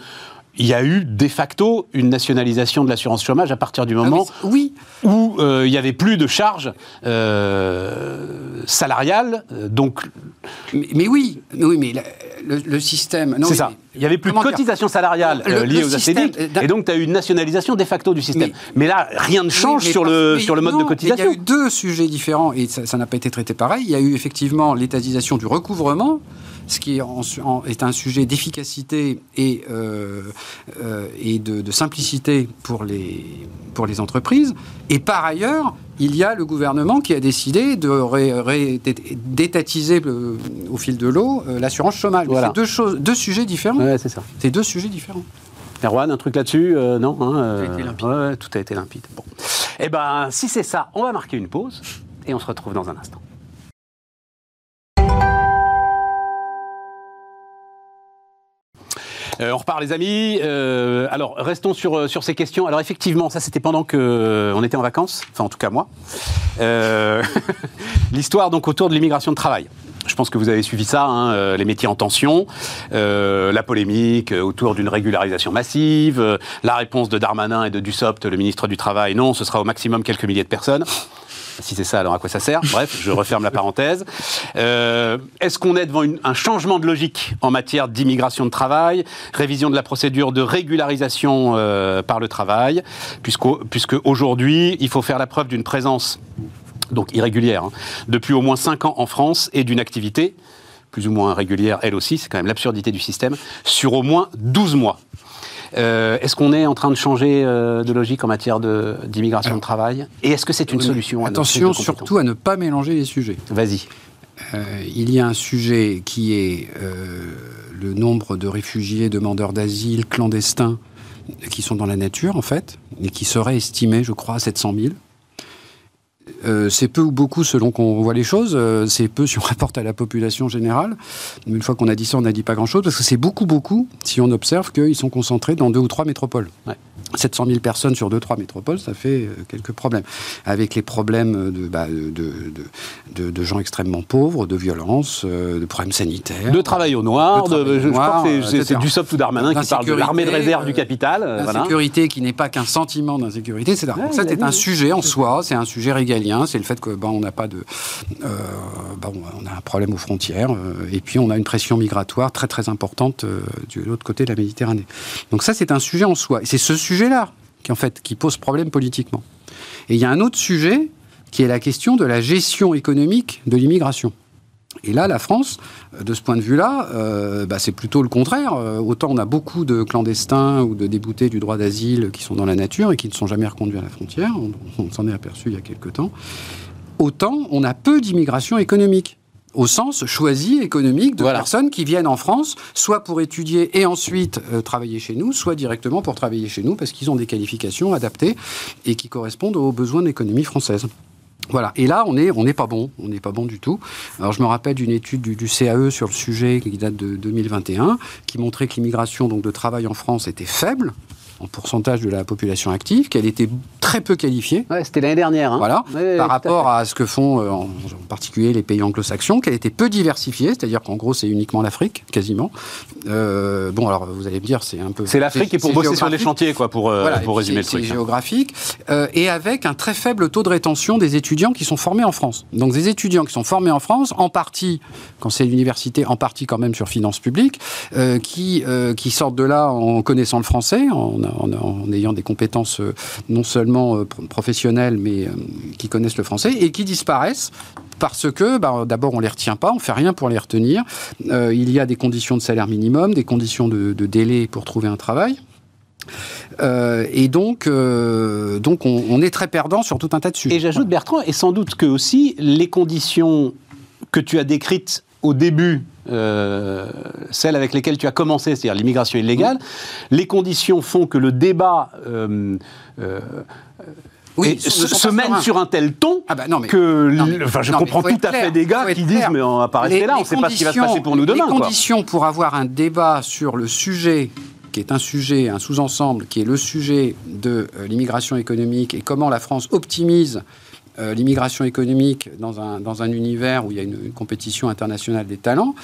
il y a eu de facto une nationalisation de l'assurance chômage à partir du moment ah oui, où il n'y avait plus de charges salariales. donc, mais, oui, oui, mais le, système. C'est ça. Il n'y avait plus de cotisation salariale liée aux ACD, et donc tu as eu une nationalisation de facto du système. Mais, là, rien ne change sur, le, sur le mode de cotisation. Il y a eu deux sujets différents, et ça n'a pas été traité pareil. Il y a eu effectivement l'étatisation du recouvrement, ce qui est, un sujet d'efficacité et, euh, euh, et de, simplicité pour les, pour les entreprises. Et par ailleurs, il y a le gouvernement qui a décidé d'étatiser au fil de l'eau euh, l'assurance chômage. C'est deux, choses, deux sujets différents. Ouais, c'est ça. C'est deux sujets différents. Erwan, un truc là-dessus Non hein, tout a été limpide. tout a été limpide. Bon. Eh bien, si c'est ça, on va marquer une pause et on se retrouve dans un instant. Euh, on repart les amis. Euh, alors restons sur, euh, sur ces questions. Alors effectivement, ça c'était pendant que on était en vacances, enfin en tout cas moi. L'histoire donc autour de l'immigration de travail. Je pense que vous avez suivi ça, hein, les métiers en tension, la polémique autour d'une régularisation massive, la réponse de Darmanin et de Dussopt, le ministre du Travail, non, ce sera au maximum quelques milliers de personnes. Si c'est ça, alors à quoi ça sert? Bref, je referme la parenthèse. Euh, est-ce qu'on est devant un changement de logique en matière d'immigration de travail, révision de la procédure de régularisation euh, par le travail, puisque, aujourd'hui, il faut faire la preuve d'une présence donc irrégulière, hein, depuis au moins 5 ans en France et d'une activité plus ou moins régulière, elle aussi, c'est quand même l'absurdité du système, sur au moins 12 mois. Euh, est-ce qu'on est en train de changer euh, de logique en matière d'immigration de, travail Et est-ce que c'est une solution Attention surtout à ne pas mélanger les sujets. Vas-y. Euh, il y a un sujet qui est le nombre de réfugiés, demandeurs d'asile, clandestins, qui sont dans la nature, en fait, et qui serait estimé, je crois, à 700 000. Euh, c'est peu ou beaucoup selon qu'on voit les choses. Euh, c'est peu si on rapporte à la population générale. Une fois qu'on a dit ça, on n'a dit pas grand-chose parce que c'est beaucoup, beaucoup si on observe qu'ils sont concentrés dans deux ou trois métropoles. 700 000 personnes sur deux, trois métropoles, ça fait euh, quelques problèmes. Avec les problèmes de, bah, de, de, gens extrêmement pauvres, de violence, de problèmes sanitaires. De travail au noir, je, crois que c'est du ou Darmanin qui parle de l'armée de réserve du capital. L'insécurité qui n'est pas qu'un sentiment d'insécurité. C'est ça, c'est un sujet en soi, c'est un sujet régalien c'est le fait que ben, on n'a pas de, euh, ben, on a un problème aux frontières, euh, et puis on a une pression migratoire très très importante euh, de l'autre côté de la Méditerranée. Donc ça, c'est un sujet en soi. C'est ce sujet-là qui en fait qui pose problème politiquement. Et il y a un autre sujet qui est la question de la gestion économique de l'immigration. Et là, la France, de ce point de vue-là, bah, c'est plutôt le contraire. autant on a beaucoup de clandestins ou de déboutés du droit d'asile qui sont dans la nature et qui ne sont jamais reconduits à la frontière, on, s'en est aperçu il y a quelque temps, autant on a peu d'immigration économique au sens choisi économique de personnes qui viennent en France, soit pour étudier et ensuite euh, travailler chez nous, soit directement pour travailler chez nous parce qu'ils ont des qualifications adaptées et qui correspondent aux besoins de l'économie française. Voilà. Et là, on n'est on pas bon. On n'est pas bon du tout. Alors, je me rappelle d'une étude du, CAE sur le sujet qui date de 2021, qui montrait que l'immigration donc de travail en France était faible en pourcentage de la population active, qu'elle était très peu qualifiée. Ouais, c'était l'année dernière. Hein. Voilà, par rapport à, ce que font euh, en, particulier les pays anglo-saxons, qu'elle était peu diversifiée, c'est-à-dire qu'en gros c'est uniquement l'Afrique, quasiment. Euh, bon, alors vous allez me dire, c'est un peu. C'est l'Afrique et pour bosser sur les chantiers, quoi, pour, euh, pour résumer le truc. C'est hein. géographique, et avec un très faible taux de rétention des étudiants qui sont formés en France. Donc des étudiants qui sont formés en France, en partie, quand c'est l'université, en partie quand même sur finances publiques, qui, qui sortent de là en connaissant le français, en en, ayant des compétences non seulement professionnelles, mais qui connaissent le français, et qui disparaissent parce que bah, d'abord on les retient pas, on fait rien pour les retenir. il y a des conditions de salaire minimum, des conditions de, de délai pour trouver un travail. Euh, et donc, euh, donc on, est très perdant sur tout un tas de sujets. Et j'ajoute, Bertrand, et sans doute que aussi les conditions que tu as décrites au début, euh, celles avec lesquelles tu as commencé, c'est-à-dire l'immigration illégale, les conditions font que le débat oui, se, mène sur un tel ton ah bah non, mais, que enfin, je comprends tout à fait des gars qui disent mais on va pas rester là, on ne sait pas ce qui va se passer pour nous demain. Les conditions pour avoir un débat sur le sujet qui est un sujet, un sous-ensemble, qui est le sujet de euh, l'immigration économique et comment la France optimise euh, l'immigration économique dans un, univers où il y a une, compétition internationale des talents,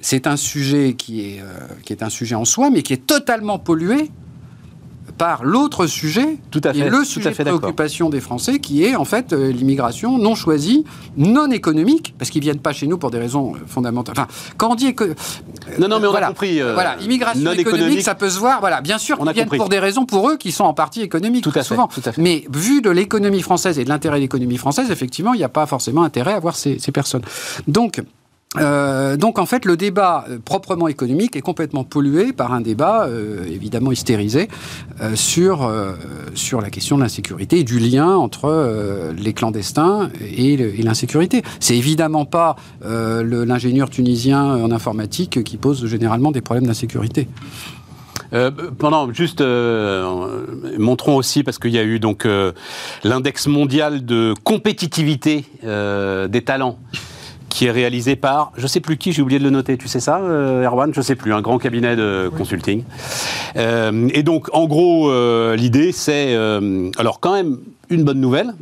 c'est un sujet euh, qui est un sujet en soi, mais qui est totalement pollué par l'autre sujet, tout à fait, le sujet de préoccupation des Français, qui est en fait euh, l'immigration non choisie, non économique, parce qu'ils viennent pas chez nous pour des raisons euh, fondamentales. Enfin, quand on dit que non, non, mais on a compris. Euh, voilà, immigration économique, ça peut se voir. Voilà, bien sûr, ils viennent pour des raisons pour eux qui sont en partie économiques, tout à souvent. tout à fait. Mais vu de l'économie française et de l'intérêt de l'économie française, effectivement, il n'y a pas forcément intérêt à voir ces, ces personnes. Donc euh, donc en fait, le débat euh, proprement économique est complètement pollué par un débat euh, évidemment hystérisé sur, sur la question de l'insécurité et du lien entre les clandestins et l'insécurité. C'est évidemment pas l'ingénieur tunisien en informatique qui pose généralement des problèmes d'insécurité. pendant juste montrons aussi parce qu'il y a eu donc l'index mondial de compétitivité des talents qui est réalisé par, je sais plus qui, j'ai oublié de le noter, tu sais ça, euh, Erwan? Je sais plus, un grand cabinet de consulting. Euh, et donc, en gros, euh, l'idée, c'est, alors quand même, une bonne nouvelle,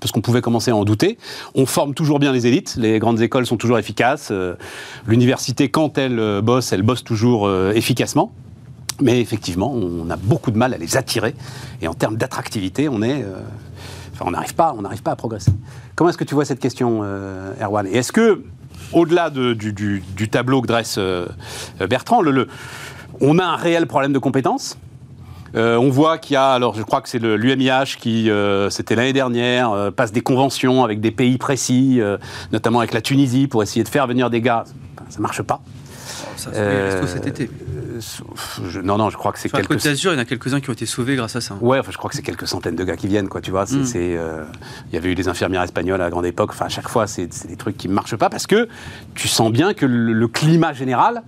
parce qu'on pouvait commencer à en douter. On forme toujours bien les élites, les grandes écoles sont toujours efficaces. L'université, quand elle bosse, elle bosse toujours efficacement. Mais effectivement, on a beaucoup de mal à les attirer. Et en termes d'attractivité, on est on n'arrive pas, on n'arrive pas à progresser. Comment est-ce que tu vois cette question, euh, Erwan? Et est-ce que, au-delà du, tableau que dresse euh, Bertrand, on a un réel problème de compétences? Euh, on voit qu'il y a, alors je crois que c'est l'UMIH qui, c'était l'année dernière, passe des conventions avec des pays précis, notamment avec la Tunisie, pour essayer de faire venir des gars. Ça marche pas. Ça, euh, cet été. Non, non, je crois que c'est quelques. Côte d'Azur, il y en a quelques-uns qui ont été sauvés grâce à ça. Ouais, enfin, je crois que c'est quelques centaines de gars qui viennent, quoi. Tu vois, mm. euh, il y avait eu des infirmières espagnoles à la grande époque. Enfin, à chaque fois, c'est, des trucs qui ne marchent pas parce que tu sens bien que le climat général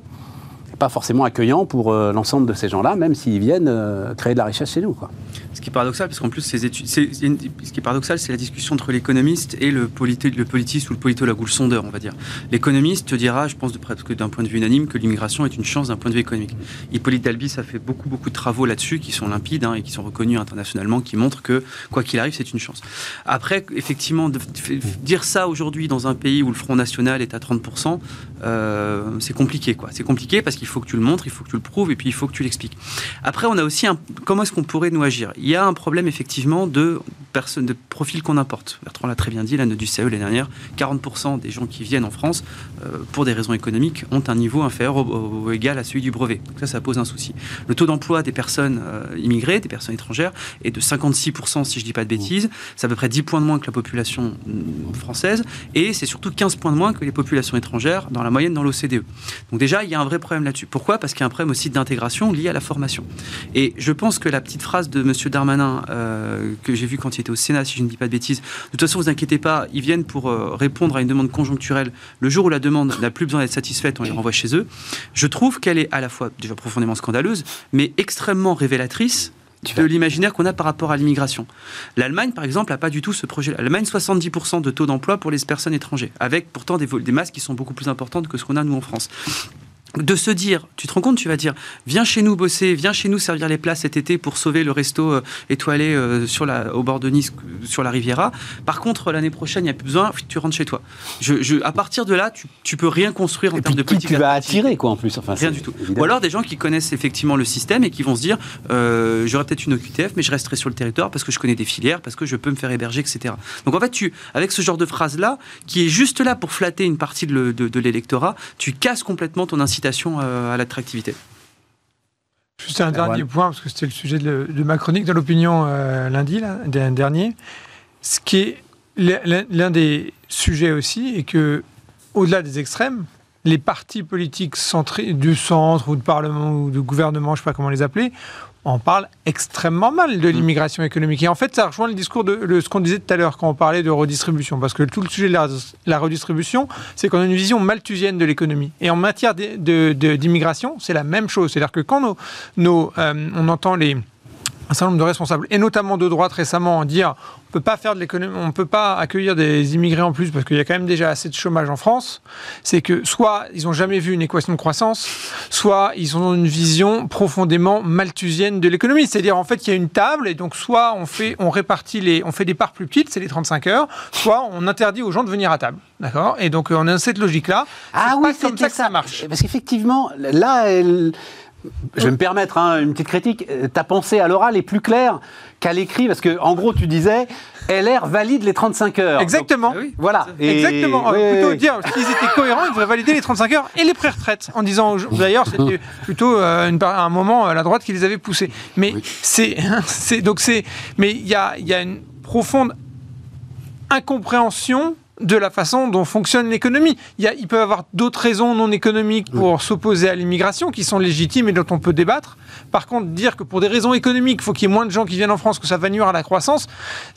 pas forcément accueillant pour euh, l'ensemble de ces gens-là, même s'ils viennent euh, créer de la richesse chez nous. Quoi. Ce qui est paradoxal, parce qu'en plus, ces études, ce qui est paradoxal, c'est la discussion entre l'économiste et le, le politiste ou le politologue ou le sondeur, on va dire. L'économiste te dira, je pense de presque d'un point de vue unanime, que l'immigration est une chance d'un point de vue économique. Hippolyte Dalby, ça fait beaucoup, beaucoup de travaux là-dessus qui sont limpides hein, et qui sont reconnus internationalement, qui montrent que, quoi qu'il arrive, c'est une chance. Après, effectivement, dire ça aujourd'hui dans un pays où le Front National est à 30%, euh, c'est compliqué, quoi. C'est compliqué parce qu'il faut que tu le montres, il faut que tu le prouves, et puis il faut que tu l'expliques. Après, on a aussi un... Comment est-ce qu'on pourrait nous agir? Il y a un problème, effectivement, de, personnes, de profils qu'on importe. Bertrand l'a très bien dit, l'année du CE l'année dernière, 40% des gens qui viennent en France, euh, pour des raisons économiques, ont un niveau inférieur ou, égal à celui du brevet. Donc ça, ça pose un souci. Le taux d'emploi des personnes euh, immigrées, des personnes étrangères, est de 56%, si je ne dis pas de bêtises. C'est à peu près 10 points de moins que la population mm, française, et c'est surtout 15 points de moins que les populations étrangères dans la moyenne dans l'OCDE. Donc déjà, il y a un vrai problème là-dessus. Pourquoi? Parce qu'il y a un problème aussi d'intégration lié à la formation. Et je pense que la petite phrase de M. Darmanin euh, que j'ai vue quand il était au Sénat, si je ne dis pas de bêtises, de toute façon, vous inquiétez pas, ils viennent pour euh, répondre à une demande conjoncturelle. Le jour où la demande n'a plus besoin d'être satisfaite, on les renvoie chez eux. Je trouve qu'elle est à la fois déjà profondément scandaleuse, mais extrêmement révélatrice de l'imaginaire qu'on a par rapport à l'immigration. L'Allemagne, par exemple, n'a pas du tout ce projet. L'Allemagne, 70% de taux d'emploi pour les personnes étrangères, avec pourtant des, des masses qui sont beaucoup plus importantes que ce qu'on a nous en France de se dire, tu te rends compte, tu vas dire, viens chez nous bosser, viens chez nous servir les plats cet été pour sauver le resto euh, étoilé euh, sur la, au bord de Nice, sur la Riviera. Par contre, l'année prochaine, il n'y a plus besoin, tu rentres chez toi. Je, à partir de là, tu, tu peux rien construire en termes de politique. tu vas attirer, quoi, en plus. Enfin, rien du tout. Ou alors des gens qui connaissent effectivement le système et qui vont se dire, euh, j'aurai peut-être une OQTF, mais je resterai sur le territoire parce que je connais des filières, parce que je peux me faire héberger, etc. Donc en fait, tu, avec ce genre de phrase-là, qui est juste là pour flatter une partie de l'électorat, tu casses complètement ton incitation euh, à l'attractivité. Juste un dernier point, parce que c'était le sujet de, ma chronique dans l'opinion lundi, là, dernier. Ce qui est l'un des sujets aussi est que, au-delà des extrêmes, les partis politiques centrés, du centre ou de parlement ou de gouvernement, je ne sais pas comment les appeler, en parlent extrêmement mal de mm. l'immigration économique. Et en fait, ça rejoint le discours de, ce qu'on disait tout à l'heure quand on parlait de redistribution. Parce que tout le sujet de la, redistribution, c'est qu'on a une vision malthusienne de l'économie. Et en matière d'immigration, c'est la même chose. C'est-à-dire que quand nos, euh, on entend les un certain nombre de responsables, et notamment de droite récemment, dire on peut pas faire de l'économie, on peut pas accueillir des immigrés en plus parce qu'il y a quand même déjà assez de chômage en France. C'est que soit ils ont jamais vu une équation de croissance, soit ils ont une vision profondément malthusienne de l'économie. C'est-à-dire en fait il y a une table et donc soit on fait, on répartit les, on fait des parts plus petites, c'est les 35 heures, soit on interdit aux gens de venir à table. D'accord? Et donc on a cette logique-là. Ah oui, c'est comme ça que ça marche. Parce qu'effectivement, là, elle je vais me permettre hein, une petite critique. Euh, ta pensée à l'oral est plus claire qu'à l'écrit, parce que en gros, tu disais, LR valide les 35 heures. Exactement. Ah voilà. Exactement. plutôt dire, s'ils étaient cohérents, ils devraient valider les 35 heures et les pré-retraites. En disant, d'ailleurs, c'était plutôt euh, un moment à la droite qui les avait poussés. Mais c'est, donc c'est, mais il y a, y a une profonde incompréhension de la façon dont fonctionne l'économie. Il, il, peut y avoir d'autres raisons non économiques pour s'opposer à l'immigration qui sont légitimes et dont on peut débattre. Par contre, dire que pour des raisons économiques, il faut qu'il y ait moins de gens qui viennent en France, que ça va nuire à la croissance,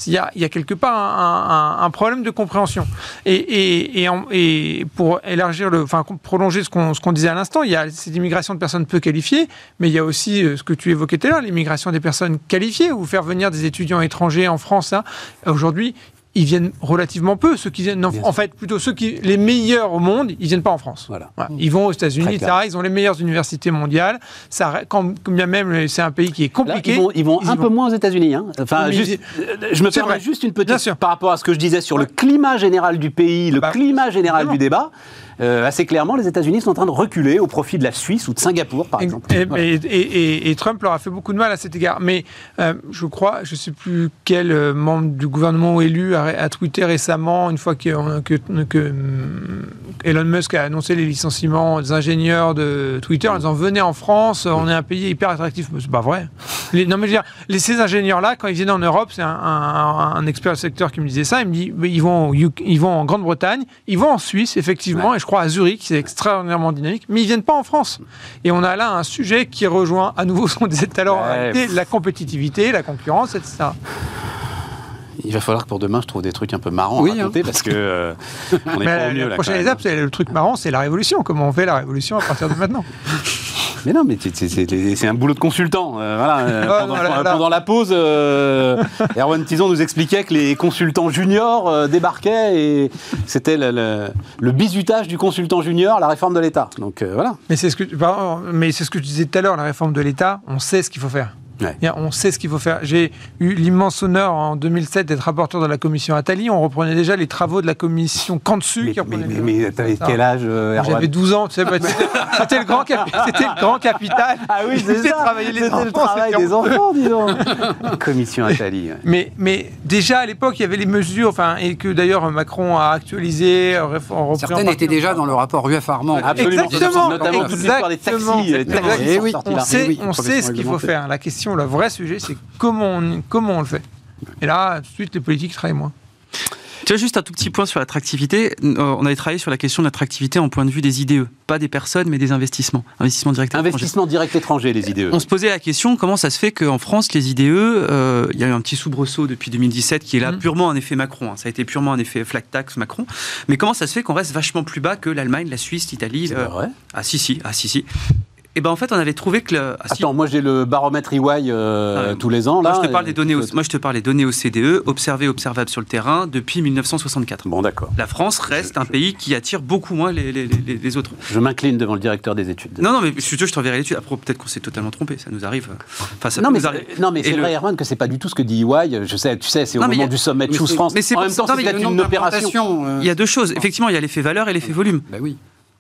il y a, quelque part un, problème de compréhension. Et, et, pour élargir le, enfin, prolonger ce qu'on disait à l'instant, il y a cette immigration de personnes peu qualifiées, mais il y a aussi euh, ce que tu évoquais tout à l'heure, l'immigration des personnes qualifiées, ou faire venir des étudiants étrangers en France. Hein. Aujourd'hui, ils viennent relativement peu. Ceux qui viennent, en, fait, plutôt ceux qui les meilleurs au monde, ils viennent pas en France. Voilà. Ils vont aux États-Unis, etc. Ils ont les meilleures universités mondiales. Ça, quand, bien même, c'est un pays qui est compliqué. ils vont, un peu moins aux États-Unis. Hein. Enfin, juste, je me permets juste une petite par rapport à ce que je disais sur le climat général du pays, le bah, climat général du débat. Euh, assez clairement, les États-Unis sont en train de reculer au profit de la Suisse ou de Singapour, par exemple. Et, Trump leur a fait beaucoup de mal à cet égard. Mais euh, je crois, je ne sais plus quel euh, membre du gouvernement élu a, a tweeté récemment, une fois que, que, Elon Musk a annoncé les licenciements des ingénieurs de Twitter, en disant venez en France, on est un pays hyper attractif. C'est pas vrai. Les, non, mais je veux dire, ces ingénieurs-là, quand ils viennent en Europe, c'est un, expert du secteur qui me disait ça, il me dit ils vont, ils vont en Grande-Bretagne, ils vont en Suisse, effectivement, et je crois à Zurich, c'est extraordinairement dynamique, mais ils viennent pas en France. Et on a là un sujet qui rejoint à nouveau ce qu'on disait tout à l'heure, la compétitivité, la concurrence, etc. Il va falloir que pour demain, je trouve des trucs un peu marrants à hein. raconter parce que euh, on est pas au mieux. La prochaine étape, c'est le truc marrant, c'est la révolution. Comment on fait la révolution à partir de maintenant? Mais non, mais c'est un boulot de consultant. Euh, voilà. Euh, pendant, la pause, Erwan Tison nous expliquait que les consultants juniors débarquaient et c'était le, le, bizutage du consultant junior, la réforme de l'État. Donc voilà. Mais c'est ce que, mais c'est ce que je disais tout à l'heure, la réforme de l'État. On sait ce qu'il faut faire. On sait ce qu'il faut faire. J'ai eu l'immense honneur en 2007 d'être rapporteur de la commission Attali. On reprenait déjà les travaux de la commission Cantu. Mais, mais, mais, quel âge euh, J'avais 12 ans. c'était le, grand le grand capital. Ah oui, c'est ça. C'était le travail des enfants, disons. commission Attali. Mais, mais déjà à l'époque, il y avait les mesures, enfin, et que d'ailleurs Macron a actualisé. Certaines étaient déjà dans le rapport UF Armand. Absolument. Exactement. Notamment toute l'histoire des taxis. Eh on sait, on sait ce qu'il faut faire. La question le vrai sujet, c'est comment on, comment on le fait. Et là, tout de suite, les politiques travaillent moins. Tu vois, juste un tout petit point sur l'attractivité. Euh, on avait travaillé sur la question de l'attractivité en point de vue des IDE. Pas des personnes, mais des investissements. Investissement direct Investissement direct étranger, les IDE. On se posait la question comment ça se fait qu'en France, les IDE, euh, il y a eu un petit soubresaut depuis 2017 qui est là, mmh. purement un effet Macron. Hein. Ça a été purement un effet flat tax Macron. Mais comment ça se fait qu'on reste vachement plus bas que l'Allemagne, la Suisse, l'Italie C'est vrai Ah, si, si. Ah, si, si. Et eh ben en fait, on avait trouvé que. Le... Ah, Attends, moi j'ai le baromètre EY euh, ah tous les ans. Là, moi, je te parle des données. Moi, je te parle des données CDE, observées, observables sur le terrain depuis 1964. Bon, d'accord. La France reste un pays qui attire beaucoup moins les, les, les, autres. Je m'incline devant le directeur des études. Non, non, mais je, je t'enverrai l'étude. Après, peut-être qu'on s'est totalement trompé. Ça nous arrive. Enfin, ça non, mais non, mais c'est vrai, Erwan, que c'est pas du tout ce que dit EY. Je sais, tu sais, c'est au moment du sommet de Choose France. Mais c'est en même temps, c'est une opération. Il y a deux choses. Effectivement, il y a l'effet valeur et l'effet volume. Bah oui.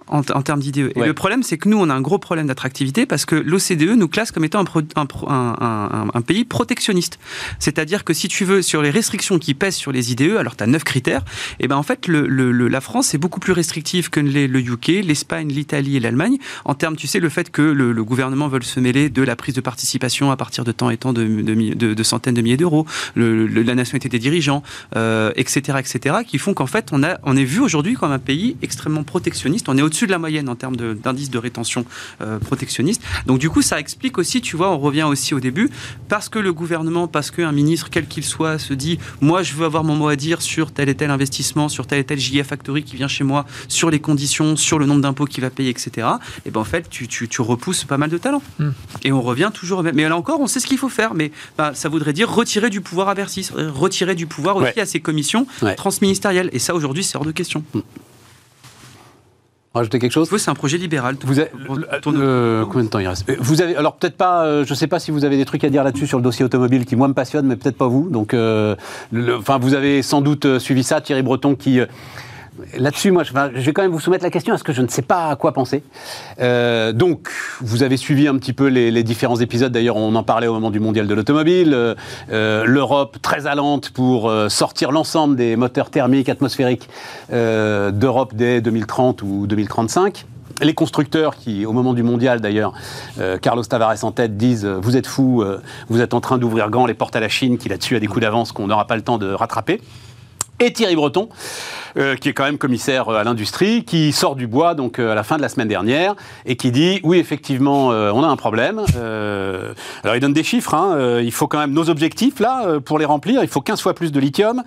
En, termes d'IDE. Et le problème, c'est que nous, on a un gros problème d'attractivité parce que l'OCDE nous classe comme étant un, un, pays protectionniste. C'est-à-dire que si tu veux, sur les restrictions qui pèsent sur les IDE, alors tu as neuf critères, et ben en fait, le, la France est beaucoup plus restrictive que le UK, l'Espagne, l'Italie et l'Allemagne, en termes, tu sais, le fait que le, gouvernement veut se mêler de la prise de participation à partir de temps et temps de, de, de centaines de milliers d'euros, la nationalité des dirigeants, euh, etc., etc., qui font qu'en fait, on, a, on est vu aujourd'hui comme un pays extrêmement protectionniste. On est au-dessus de la moyenne en termes d'indice de, rétention euh, protectionniste. Donc du coup, ça explique aussi, tu vois, on revient aussi au début, parce que le gouvernement, parce qu'un ministre, quel qu'il soit, se dit, moi, je veux avoir mon mot à dire sur tel et tel investissement, sur tel et tel JF Factory qui vient chez moi, sur les conditions, sur le nombre d'impôts qu'il va payer, etc. Et ben en fait, tu, tu, repousses pas mal de talents. Hmm. Et on revient toujours. Mais là encore, on sait ce qu'il faut faire, mais bah, ça voudrait dire retirer du pouvoir à Bercy, retirer du pouvoir aussi à ces commissions transministérielles. Et ça, aujourd'hui, c'est hors de question. Hmm. Rajouter quelque chose C'est un projet libéral. Vous avez, combien de temps il reste? Vous avez, alors peut-être pas, euh, je ne sais pas si vous avez des trucs à dire là-dessus sur le dossier automobile qui moi me passionne, mais peut-être pas vous. Donc, euh, enfin, vous avez sans doute euh, suivi ça, Thierry Breton qui Là-dessus, moi, je, vais quand même vous soumettre la question, parce que je ne sais pas à quoi penser. Euh, donc, vous avez suivi un petit peu les, différents épisodes, d'ailleurs, on en parlait au moment du mondial de l'automobile. Euh, euh, L'Europe très allante pour sortir l'ensemble des moteurs thermiques atmosphériques d'Europe dès 2030 ou 2035 les constructeurs qui, au moment du mondial d'ailleurs, Carlos Tavares en tête, disent Vous êtes fous, vous êtes en train d'ouvrir grand les portes à la Chine, qui là-dessus a des coups d'avance qu'on n'aura pas le temps de rattraper. Et Thierry Breton, euh, qui est quand même commissaire euh, à l'industrie, qui sort du bois donc euh, à la fin de la semaine dernière et qui dit oui effectivement on a un problème. alors il donne des chiffres. Hein, il faut quand même nos objectifs là pour les remplir. Il faut 15 fois plus de lithium,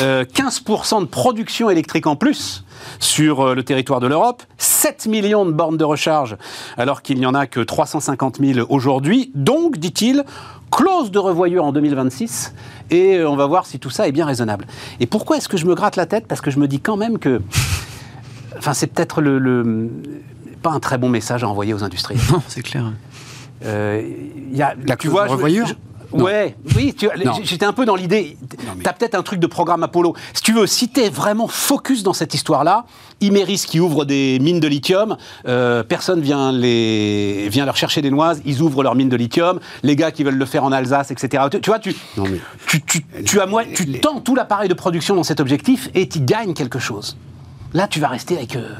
15% de production électrique en plus sur le territoire de l'Europe, 7 millions de bornes de recharge alors qu'il n'y en a que 350 000 aujourd'hui. Donc, dit-il, clause de revoyure en 2026 et on va voir si tout ça est bien raisonnable. Et pourquoi est-ce que je me gratte la tête? Parce que je me dis quand même que. Enfin, c'est peut-être le, pas un très bon message à envoyer aux industries. Non, c'est clair. Euh, y a, la tu vois, de revoyure? Ouais, oui, j'étais un peu dans l'idée. Tu as peut-être un truc de programme Apollo. Si tu veux, si tu es vraiment focus dans cette histoire-là, Imeris qui ouvre des mines de lithium, euh, personne vient, les, vient leur chercher des noises, ils ouvrent leurs mines de lithium, les gars qui veulent le faire en Alsace, etc. Tu, vois, tu, tu, tu, tu, as, tu tends tout l'appareil de production dans cet objectif et tu gagnes quelque chose. Là, tu vas rester avec. Euh,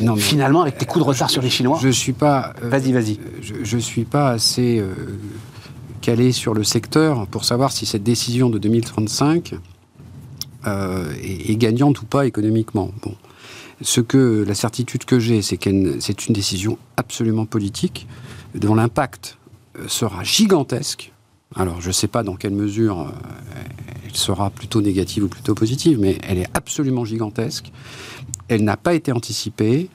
non, finalement, avec tes coups de retard sur les Chinois. Je suis pas. Euh, vas-y, vas-y. Je, je suis pas assez calé sur le secteur pour savoir si cette décision de 2035 euh, est, gagnante ou pas économiquement. Bon. Ce que la certitude que j'ai, c'est que c'est une décision absolument politique dont l'impact euh, sera gigantesque. Alors, je ne sais pas dans quelle mesure euh, elle sera plutôt négative ou plutôt positive, mais elle est absolument gigantesque. Elle n'a pas été anticipée.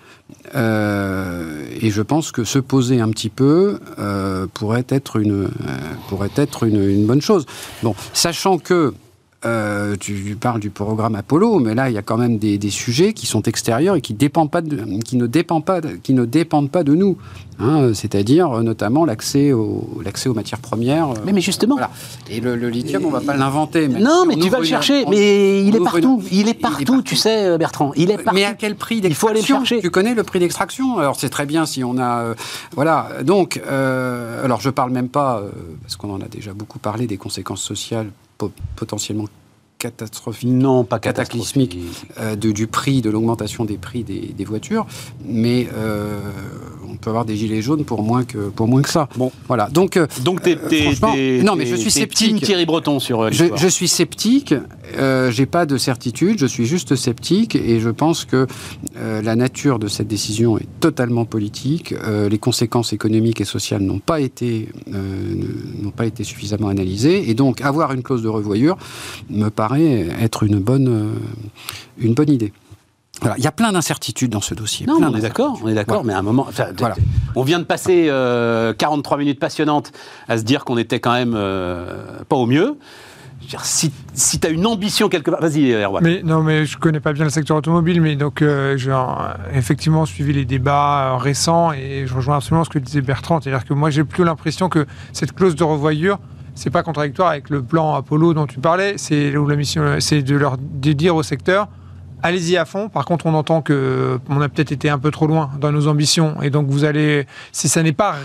Euh, et je pense que se poser un petit peu euh, pourrait être, une, euh, une, bonne chose. Bon, sachant que tu parles du programme Apollo, mais là, il y a quand même des, sujets qui sont extérieurs et qui ne dépendent pas de nous. Hein, c'est-à-dire euh, notamment l'accès aux, l'accès aux matières premières. Euh, mais, mais justement. Et le, lithium, on ne va pas l'inventer. Non, mais tu vas le chercher. mais il est, partout. Il est partout. tu sais, Bertrand. Il est partout. Mais à quel prix Il faut aller le chercher. Tu connais le prix d'extraction? Alors c'est très bien si on a. Euh, voilà. Donc, alors je parle même pas, parce qu'on en a déjà beaucoup parlé, des conséquences sociales potentiellement catastrophique, non pas cataclysmique, euh, de, du prix, de l'augmentation des prix des, des voitures, mais euh, on peut avoir des gilets jaunes pour moins que pour moins que ça. Bon, voilà. Donc euh, donc t'es, non mais je suis sceptique. Thierry Breton sur je, je, suis sceptique. j'ai pas de certitude. Je suis juste sceptique et je pense que la nature de cette décision est totalement politique. les conséquences économiques et sociales n'ont pas été n'ont pas été suffisamment analysées et donc avoir une clause de revoyure me paraît être une bonne, euh, une bonne idée. Il y a plein d'incertitudes dans ce dossier. Non, on est d'accord, on est d'accord, mais à un moment, on vient de passer 43 euh, minutes passionnantes à se dire qu'on était quand même euh, pas au mieux. si, si tu as une ambition quelque part, vas-y Erwan. Mais non, mais je connais pas bien le secteur automobile, mais donc j'ai effectivement suivi les débats récents et je rejoins absolument ce que disait Bertrand, c'est-à-dire que moi j'ai plus l'impression que cette clause de revoyure c'est pas contradictoire avec le plan Apollo dont tu parlais. C'est la mission, c'est de leur de dire au secteur, allez-y à fond. Par contre, on entend que on a peut-être été un peu trop loin dans nos ambitions, et donc vous allez, si ça n'est pas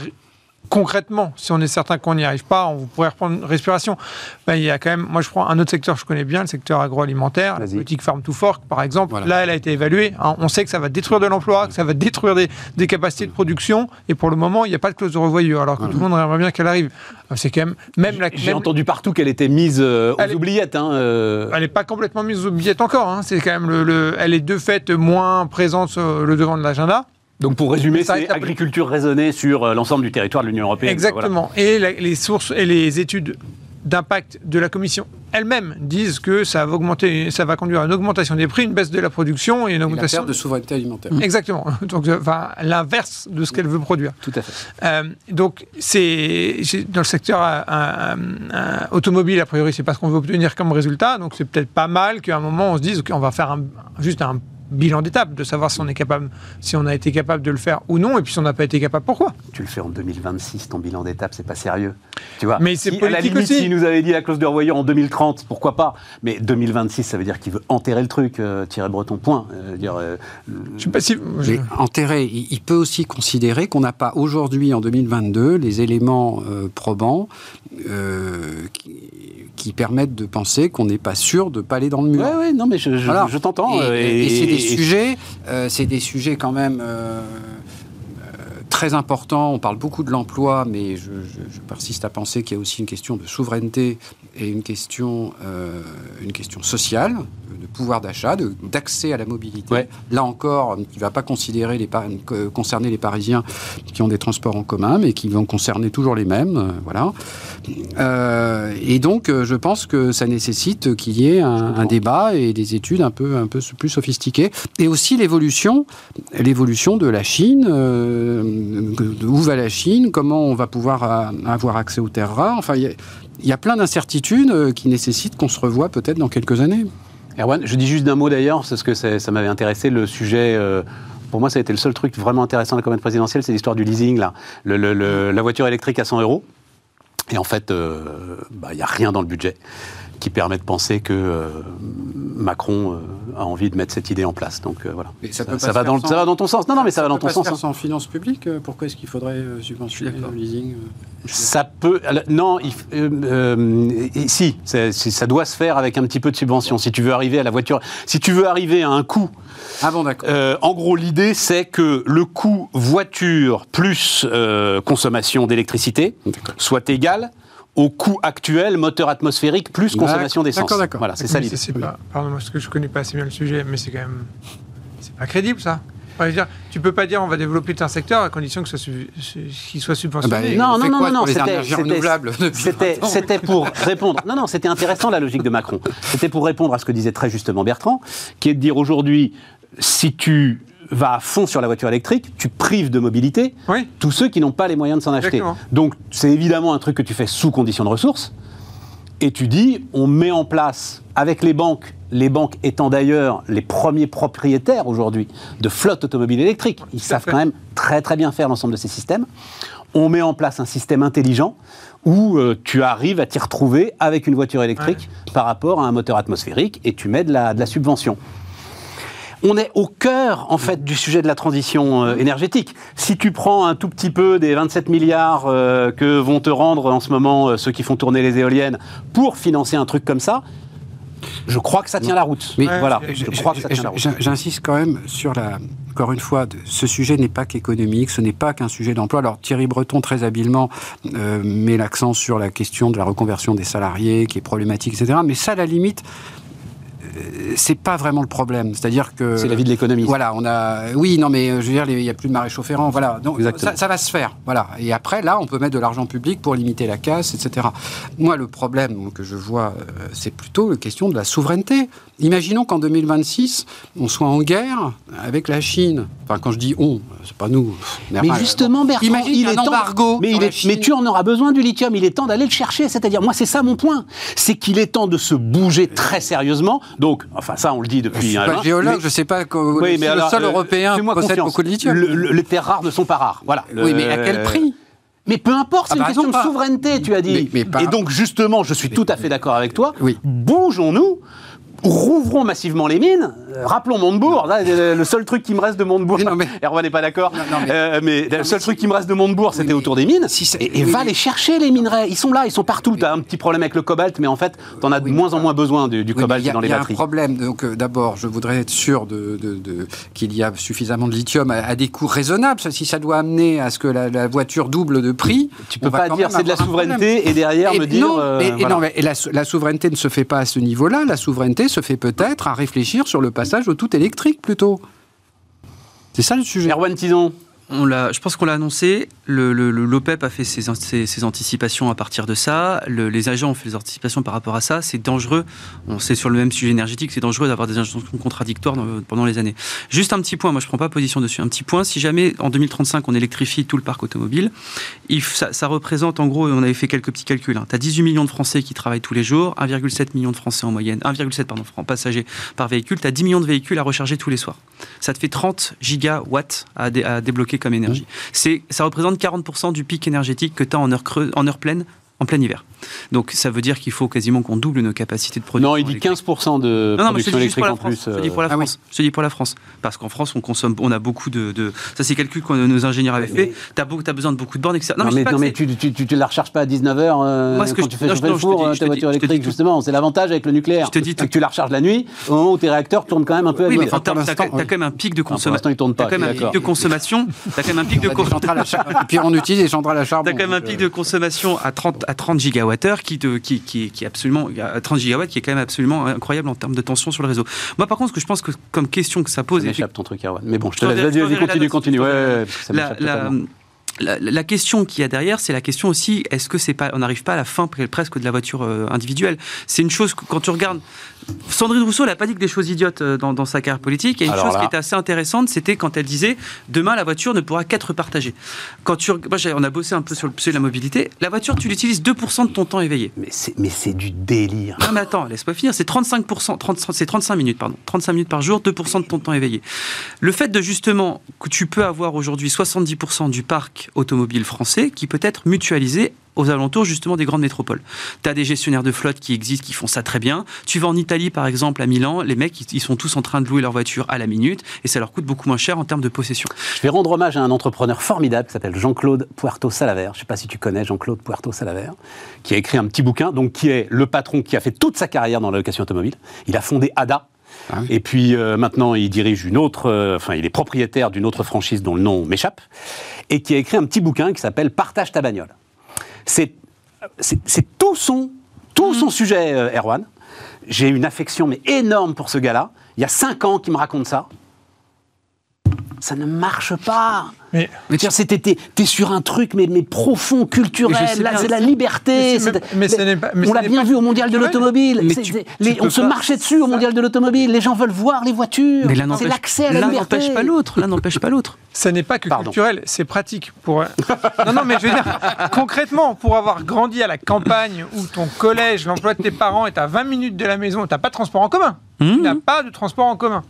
concrètement, si on est certain qu'on n'y arrive pas, on vous pourrait reprendre une respiration. Ben, il y a quand même, moi je prends un autre secteur que je connais bien, le secteur agroalimentaire, la politique Farm to Fork par exemple. Là, elle a été évaluée. Hein. on sait que ça va détruire de l'emploi, que ça va détruire des, capacités de production, et pour le moment, il n'y a pas de clause de revoyure, alors que tout le monde aimerait bien qu'elle arrive. C'est quand même, même la. J'ai entendu partout qu'elle était mise euh, aux oubliettes. Hein, euh. Elle n'est pas complètement mise aux oubliettes encore. Hein. C'est quand même le, elle est de fait moins présente sur le devant de l'agenda. Donc pour résumer, c'est agriculture raisonnée sur euh, l'ensemble du territoire de l'Union européenne. Exactement. Et les sources et les études d'impact de la Commission elles-mêmes disent que ça va augmenter, ça va conduire à une augmentation des prix, une baisse de la production et une augmentation de souveraineté alimentaire. Exactement. Donc, enfin, l'inverse de ce qu'elle veut produire. Tout à fait. Euh, donc, c'est dans le secteur euh, automobile, a priori, c'est pas ce qu'on veut obtenir comme résultat. Donc, c'est peut-être pas mal qu'à un moment on se dise qu'on va faire juste un bilan d'étape, de savoir si on est capable, si on a été capable de le faire ou non, et puis si on n'a pas été capable, pourquoi? Tu le fais en 2026, ton bilan d'étape, c'est pas sérieux. Tu vois Mais c'est si, à la limite, S'il nous avait dit la clause de revoyure en 2030, pourquoi pas? Mais 2026, ça veut dire qu'il veut enterrer le truc, euh, tirer breton, point. Euh, dire, euh, je sais pas si... Mais enterrer, il peut aussi considérer qu'on n'a pas aujourd'hui, en 2022, les éléments probants qui, qui, permettent de penser qu'on n'est pas sûr de ne pas aller dans le mur. Oui, ouais, non, mais je, je, t'entends. et c'est des sujets, euh, c'est des sujets quand même euh, très importants. On parle beaucoup de l'emploi, mais je, persiste à penser qu'il y a aussi une question de souveraineté et une question, euh, une question sociale de pouvoir d'achat, d'accès à la mobilité. Là encore, qui ne va pas considérer les, concerner les Parisiens qui ont des transports en commun, mais qui vont concerner toujours les mêmes. Euh, voilà. Euh, et donc, je pense que ça nécessite qu'il y ait un, débat et des études un peu, un peu plus sophistiquées. Et aussi l'évolution, l'évolution de la Chine. Où va la Chine Comment on va pouvoir avoir accès aux terres rares Enfin, il y, a plein d'incertitudes qui nécessitent qu'on se revoie peut-être dans quelques années. Erwan, je dis juste d'un mot d'ailleurs, parce que ça m'avait intéressé, le sujet... Euh, pour moi, ça a été le seul truc vraiment intéressant de la campagne présidentielle, c'est l'histoire du leasing, là. la voiture électrique à 100 euros. Et en fait, euh, bah, il n'y a rien dans le budget qui permet de penser que euh, Macron euh, a envie de mettre cette idée en place. Donc euh, voilà. Ça, va dans, ça, va dans, ton sens. Non, non, mais ça, va dans ton sens. Faire en finances publiques, pourquoi est-ce qu'il faudrait subventionner le leasing Ça peut. Non, si, ça doit se faire avec un petit peu de subvention. Si tu veux arriver à la voiture, si tu veux arriver à un coût. Ah bon, d'accord. en gros, l'idée, c'est que le coût voiture plus consommation d'électricité soit égal au coût actuel, moteur atmosphérique plus consommation d'essence. D'accord, d'accord. Voilà, c'est ça l'idée. Pardon, parce que je connais pas assez bien le sujet, mais c'est quand même, c'est pas crédible ça. Dire, tu peux pas dire on va développer un secteur à condition que ce qu'il soit subventionné. non, non, non, non, c'était pour répondre. Non, non, c'était intéressant la logique de Macron. C'était pour répondre à ce que disait très justement Bertrand, qui est de dire aujourd'hui, si tu va à fond sur la voiture électrique, tu prives de mobilité tous ceux qui n'ont pas les moyens de s'en acheter. Donc c'est évidemment un truc que tu fais sous condition de ressources. Et tu dis, on met en place avec les banques, les banques étant d'ailleurs les premiers propriétaires aujourd'hui de flottes automobiles électriques, ils savent quand même très très bien faire l'ensemble de ces systèmes. On met en place un système intelligent où euh, tu arrives à t'y retrouver avec une voiture électrique par rapport à un moteur atmosphérique et tu mets de la subvention on est au cœur, en fait, du sujet de la transition euh, énergétique. Si tu prends un tout petit peu des 27 milliards euh, que vont te rendre en ce moment euh, ceux qui font tourner les éoliennes pour financer un truc comme ça, je crois que ça tient la route. Mais voilà, je, crois que ça tient la route. J'insiste quand même sur la. Encore une fois, ce sujet n'est pas qu'économique, ce n'est pas qu'un sujet d'emploi. Alors Thierry Breton, très habilement, met l'accent sur la question de la reconversion des salariés, qui est problématique, etc. Mais ça, à la limite, c'est pas vraiment le problème. C'est-à-dire que. C'est la vie de l'économie. Voilà, on a. Oui, non, mais euh, je veux dire, il n'y a plus de maréchaux ferrants. Voilà. Donc, ça, va se faire. Voilà. Et après, là, on peut mettre de l'argent public pour limiter la casse, etc. Moi, le problème que je vois, euh, c'est plutôt la question de la souveraineté. Imaginons qu'en 2026, on soit en guerre avec la Chine. Enfin, quand je dis on, c'est pas nous. Mais, justement, Bertrand, il est embargo. Mais, mais tu en auras besoin du lithium. Il est temps d'aller le chercher. C'est-à-dire, moi, c'est ça mon point. C'est qu'il est temps de se bouger très sérieusement. Donc, enfin, ça, on le dit depuis. Je suis pas géologue, je sais pas. Oui, mais le sol euh, européen possède beaucoup de lithium. les terres rares ne sont pas rares. Voilà. Oui, mais à quel prix? Mais peu importe, c'est ah une bah question de souveraineté, tu as dit. Et donc, justement, je suis tout à fait d'accord avec toi. Oui. Bougeons-nous rouvrons massivement les mines. Euh, rappelons Montebourg, le seul truc qui me reste de Montebourg. mais... Erwan n'est pas d'accord. mais, le seul truc qui me reste de Montebourg, c'était autour des mines. et, va les chercher les minerais. Ils sont là, ils sont partout. Tu as un petit problème avec le cobalt, mais en fait, tu en as de moins en moins besoin du, cobalt dans les batteries. Il y a un problème. Donc d'abord, je voudrais être sûr de, qu'il y a suffisamment de lithium à, des coûts raisonnables. Si ça doit amener à ce que la, voiture double de prix, tu peux pas dire c'est de la souveraineté et derrière me dire. Non, mais, la souveraineté ne se fait pas à ce niveau-là. La souveraineté se fait peut-être à réfléchir sur le passage au tout électrique plutôt. C'est ça le sujet. Erwan Tison je pense qu'on l'a annoncé. L'OPEP a fait ses, anticipations à partir de ça. les agents ont fait des anticipations par rapport à ça. C'est dangereux. On sait sur le même sujet énergétique, c'est dangereux d'avoir des injonctions contradictoires pendant les années. Juste un petit point. Moi, je prends pas position dessus. Un petit point. Si jamais en 2035 on électrifie tout le parc automobile, ça, représente en gros. On avait fait quelques petits calculs. Tu as 18 millions de Français qui travaillent tous les jours, 1,7 million de Français en moyenne, 1,7 pardon passagers par véhicule. Tu as 10 millions de véhicules à recharger tous les soirs. Ça te fait 30 gigawatts à débloquer comme énergie. C'est, ça représente 40% du pic énergétique que tu as en heure, creuse, en heure pleine en plein hiver. Donc ça veut dire qu'il faut quasiment qu'on double nos capacités de production. Non, il dit 15% de non, production électrique en plus. Je dis pour la euh, France. Je dis pour la France. Parce qu'en France, on consomme, on a beaucoup de. de... Ça, c'est calcul que nos ingénieurs avaient fait. Tu as, as, besoin de beaucoup de bornes, etc. Non, mais, non, mais tu, tu, tu, la recharges pas à 19h euh, Moi, ce que quand tu fais chauffer le four, ta voiture électrique, justement. C'est l'avantage avec le nucléaire. Je te dis que tu la recharges la nuit, au moment où tes réacteurs tournent quand même un peu. Oui, mais tu as quand même un pic de consommation. ils tournent pas. Tu as quand même un pic de consommation. Tu as quand même un pic de consommation. Et puis on utilise les centrales à charbon. Tu as quand même un pic de consommation à 30 gigawattheures qui qui, qui, est absolument, 30 gigawatts, qui est quand même absolument incroyable en termes de tension sur le réseau. Moi, par contre, ce que je pense que comme question que ça pose. Ça ton truc, Mais bon, je te laisse. Vas-y, continue, continue. Ouais, la, question qu'il y a derrière, c'est la question aussi est-ce que c'est pas, on n'arrive pas à la fin presque de la voiture euh, individuelle? C'est une chose quand tu regardes. Sandrine Rousseau n'a pas dit que des choses idiotes euh, dans, sa carrière politique. Et une chose qui était assez intéressante, c'était quand elle disait demain la voiture ne pourra qu'être partagée. Quand tu, moi, on a bossé un peu sur le sujet de la mobilité. La voiture, tu l'utilises 2% de ton temps éveillé. Mais c'est, mais c'est du délire. Non mais attends, laisse-moi finir. C'est 35%, 30, c'est 35 minutes, pardon. 35 minutes par jour, 2% de ton temps éveillé. Le fait de justement que tu peux avoir aujourd'hui 70% du parc automobile français qui peut être mutualisé aux alentours justement des grandes métropoles. Tu as des gestionnaires de flotte qui existent, qui font ça très bien. Tu vas en Italie par exemple, à Milan, les mecs, ils sont tous en train de louer leur voiture à la minute et ça leur coûte beaucoup moins cher en termes de possession. Je vais rendre hommage à un entrepreneur formidable qui s'appelle Jean-Claude Puerto Salaver. Je ne sais pas si tu connais Jean-Claude Puerto Salaver, qui a écrit un petit bouquin, donc qui est le patron qui a fait toute sa carrière dans la location automobile. Il a fondé ADA, ah et puis euh, maintenant, il dirige une autre, euh, enfin, il est propriétaire d'une autre franchise dont le nom m'échappe, et qui a écrit un petit bouquin qui s'appelle Partage ta bagnole. C'est tout son, tout son mmh. sujet, euh, Erwan. J'ai une affection mais énorme pour ce gars-là. Il y a cinq ans qu'il me raconte ça. Ça ne marche pas. Mais, mais tu es, sur un truc mais, mais profond, culturel, c'est la liberté. Mais, on l'a bien vu au Mondial de l'Automobile. On se marchait dessus au Mondial de l'Automobile. Les gens veulent voir les voitures. C'est l'accès à la liberté. L'un n'empêche pas l'autre. L'un n'empêche pas l'autre. Ça n'est pas que culturel, c'est pratique. Pour... non, non, mais je veux dire, concrètement, pour avoir grandi à la campagne où ton collège, l'emploi de tes parents est à 20 minutes de la maison, tu n'as pas de transport en commun. Mmh. Tu n'as pas de transport en commun.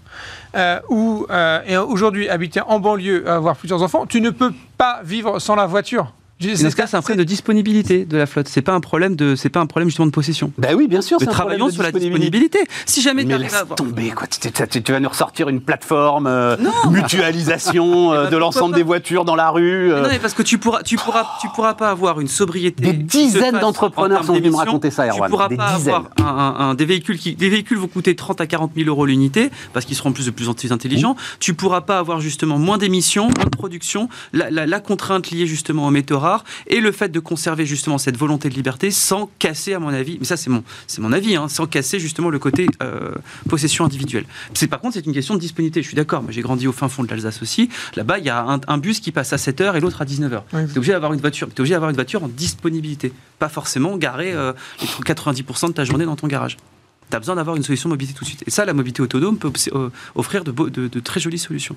Euh, ou euh, aujourd'hui, habiter en banlieue, avoir plusieurs enfants, tu ne peux pas vivre sans la voiture. Dans ce cas, c'est un problème de disponibilité de la flotte. C'est pas un problème de, c'est pas un problème justement de possession. Ben oui, bien sûr. c'est travaillons sur la disponibilité. Si jamais mais laisse tomber quoi. Tu, vas nous ressortir une plateforme euh, mutualisation euh, de l'ensemble des voitures dans la rue. Non, euh. mais parce que tu pourras, tu pourras, tu pourras pas avoir une sobriété. Des dizaines d'entrepreneurs sont venus me raconter ça, Erwan. Tu pourras pas avoir un, des véhicules qui, des véhicules vont coûter 30 à 40 000 euros l'unité parce qu'ils seront plus de plus en plus intelligents. Tu pourras pas avoir justement moins d'émissions, moins de production, la, la contrainte liée justement aux métaux et le fait de conserver justement cette volonté de liberté sans casser, à mon avis, mais ça c'est mon, c'est mon avis, hein, sans casser justement le côté euh, possession individuelle. C'est, par contre, c'est une question de disponibilité. Je suis d'accord, moi j'ai grandi au fin fond de l'Alsace aussi. Là-bas, il y a un, bus qui passe à 7h et l'autre à 19h. tu es obligé d'avoir une voiture, es obligé d'avoir une voiture en disponibilité, pas forcément garer 90% euh, de ta journée dans ton garage tu as besoin d'avoir une solution de mobilité tout de suite. Et ça, la mobilité autonome peut euh, offrir de, de très jolies solutions.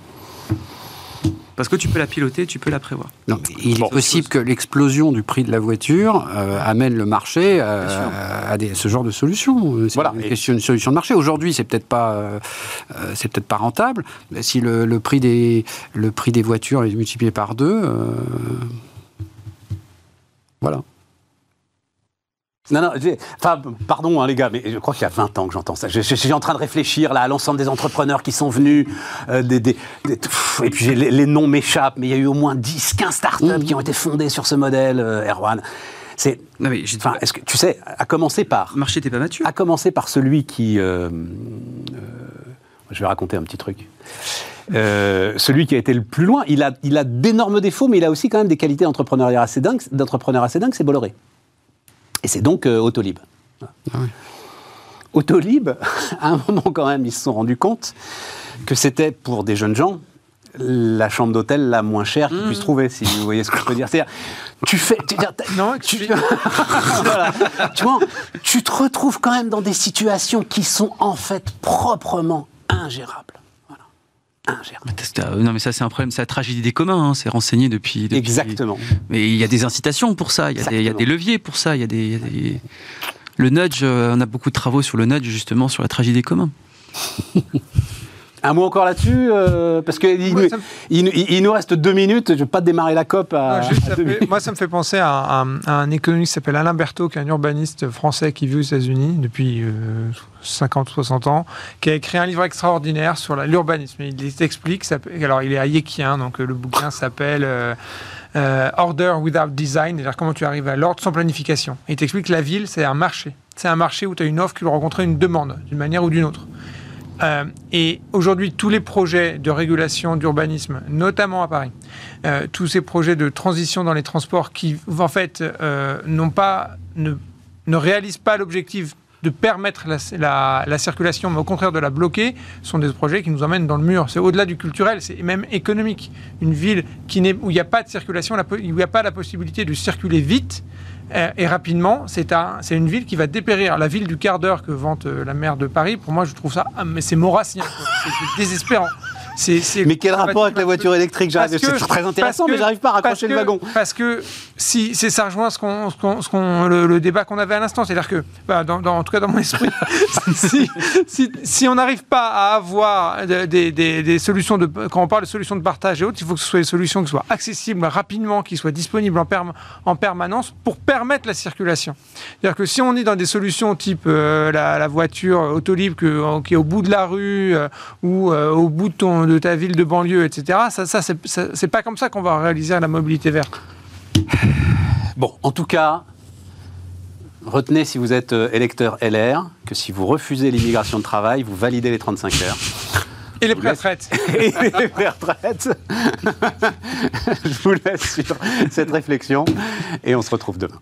Parce que tu peux la piloter, tu peux la prévoir. Non, il est possible que l'explosion du prix de la voiture euh, amène le marché euh, à ce genre de solution. C'est voilà. une, question, une solution de marché. Aujourd'hui, c'est peut-être pas, euh, c'est peut-être pas rentable. Si le, le, prix des, le prix des voitures est multiplié par deux, voilà. Non, non, enfin, pardon hein, les gars, mais je crois qu'il y a 20 ans que j'entends ça. Je, suis en train de réfléchir là à l'ensemble des entrepreneurs qui sont venus, euh, des, et puis les, noms m'échappent, mais il y a eu au moins 10, 15 startups mmh. qui ont été fondées sur ce modèle, euh, Erwan. C'est, enfin, est-ce que tu sais, à commencer par. Le marché n'était pas mature. À commencer par celui qui. Euh, je vais raconter un petit truc. celui qui a été le plus loin, il a, il a d'énormes défauts, mais il a aussi quand même des qualités d'entrepreneur assez dingues, d'entrepreneur assez dingues, c'est Bolloré. Et c'est donc euh, Autolib. Ah Autolib, à un moment quand même, ils se sont rendus compte que c'était pour des jeunes gens la chambre d'hôtel la moins chère qu'ils puissent mmh. trouver, si vous voyez ce que je peux dire. C'est-à-dire, tu fais. Tu, non, tu, tu, vois, tu te retrouves quand même dans des situations qui sont en fait proprement ingérables. Non, mais ça, c'est un problème, c'est la tragédie des communs, hein, c'est renseigné depuis, Exactement. Mais il y a des incitations pour ça, il y, a des, leviers pour ça, il y a des. Le nudge, euh, on a beaucoup de travaux sur le nudge, justement, sur la tragédie des communs. Un mot encore là-dessus euh, Parce qu'il il, nous reste deux minutes. Je ne vais pas démarrer la COP à. moi, ça me fait penser à, un économiste qui s'appelle Alain Berthaud, qui est un urbaniste français qui vit aux États-Unis depuis 50 ou 60 ans, qui a écrit un livre extraordinaire sur l'urbanisme. Il explique. Alors, il est hayeckien, donc euh, le bouquin s'appelle. Euh, order without design, c'est-à-dire comment tu arrives à l'ordre sans planification. il t'explique que la ville, c'est un marché. C'est un marché où tu as une offre qui doit rencontrer une demande, d'une manière ou d'une autre. Euh, et aujourd'hui, tous les projets de régulation d'urbanisme, notamment à Paris, euh, tous ces projets de transition dans les transports qui, en fait, euh, n'ont pas, ne, ne, réalisent pas l'objectif de permettre la, la, circulation, mais au contraire de la bloquer, sont des projets qui nous emmènent dans le mur. C'est au-delà du culturel, c'est même économique. Une ville qui où il n'y a pas de circulation, où il n'y a pas la possibilité de circuler vite, et rapidement, c'est une ville qui va dépérir. La ville du quart d'heure que vante euh, la maire de Paris, pour moi, je trouve ça, ah, mais c'est maurassien, c'est désespérant mais quel rapport avec la voiture électrique C'est très intéressant, mais j'arrive pas à raccrocher le wagon. Parce que si c'est ça rejoint ce qu'on, le, débat qu'on avait à l'instant, c'est-à-dire que, bah, dans, en tout cas dans mon esprit, si, si, si, on n'arrive pas à avoir des, des, des, solutions de, quand on parle de solutions de partage et autres, il faut que ce soit des solutions qui soient accessibles rapidement, qui soient disponibles en, en permanence pour permettre la circulation. C'est-à-dire que si on est dans des solutions type euh, la, voiture autolibre qui est au bout de la rue euh, ou euh, au bout de ton de ta ville de banlieue, etc. Ça, ça c'est pas comme ça qu'on va réaliser la mobilité verte. Bon, en tout cas, retenez si vous êtes euh, électeur LR que si vous refusez l'immigration de travail, vous validez les 35 heures. Et les pré-retraites. Et les pré-retraites. Je vous laisse sur cette réflexion et on se retrouve demain.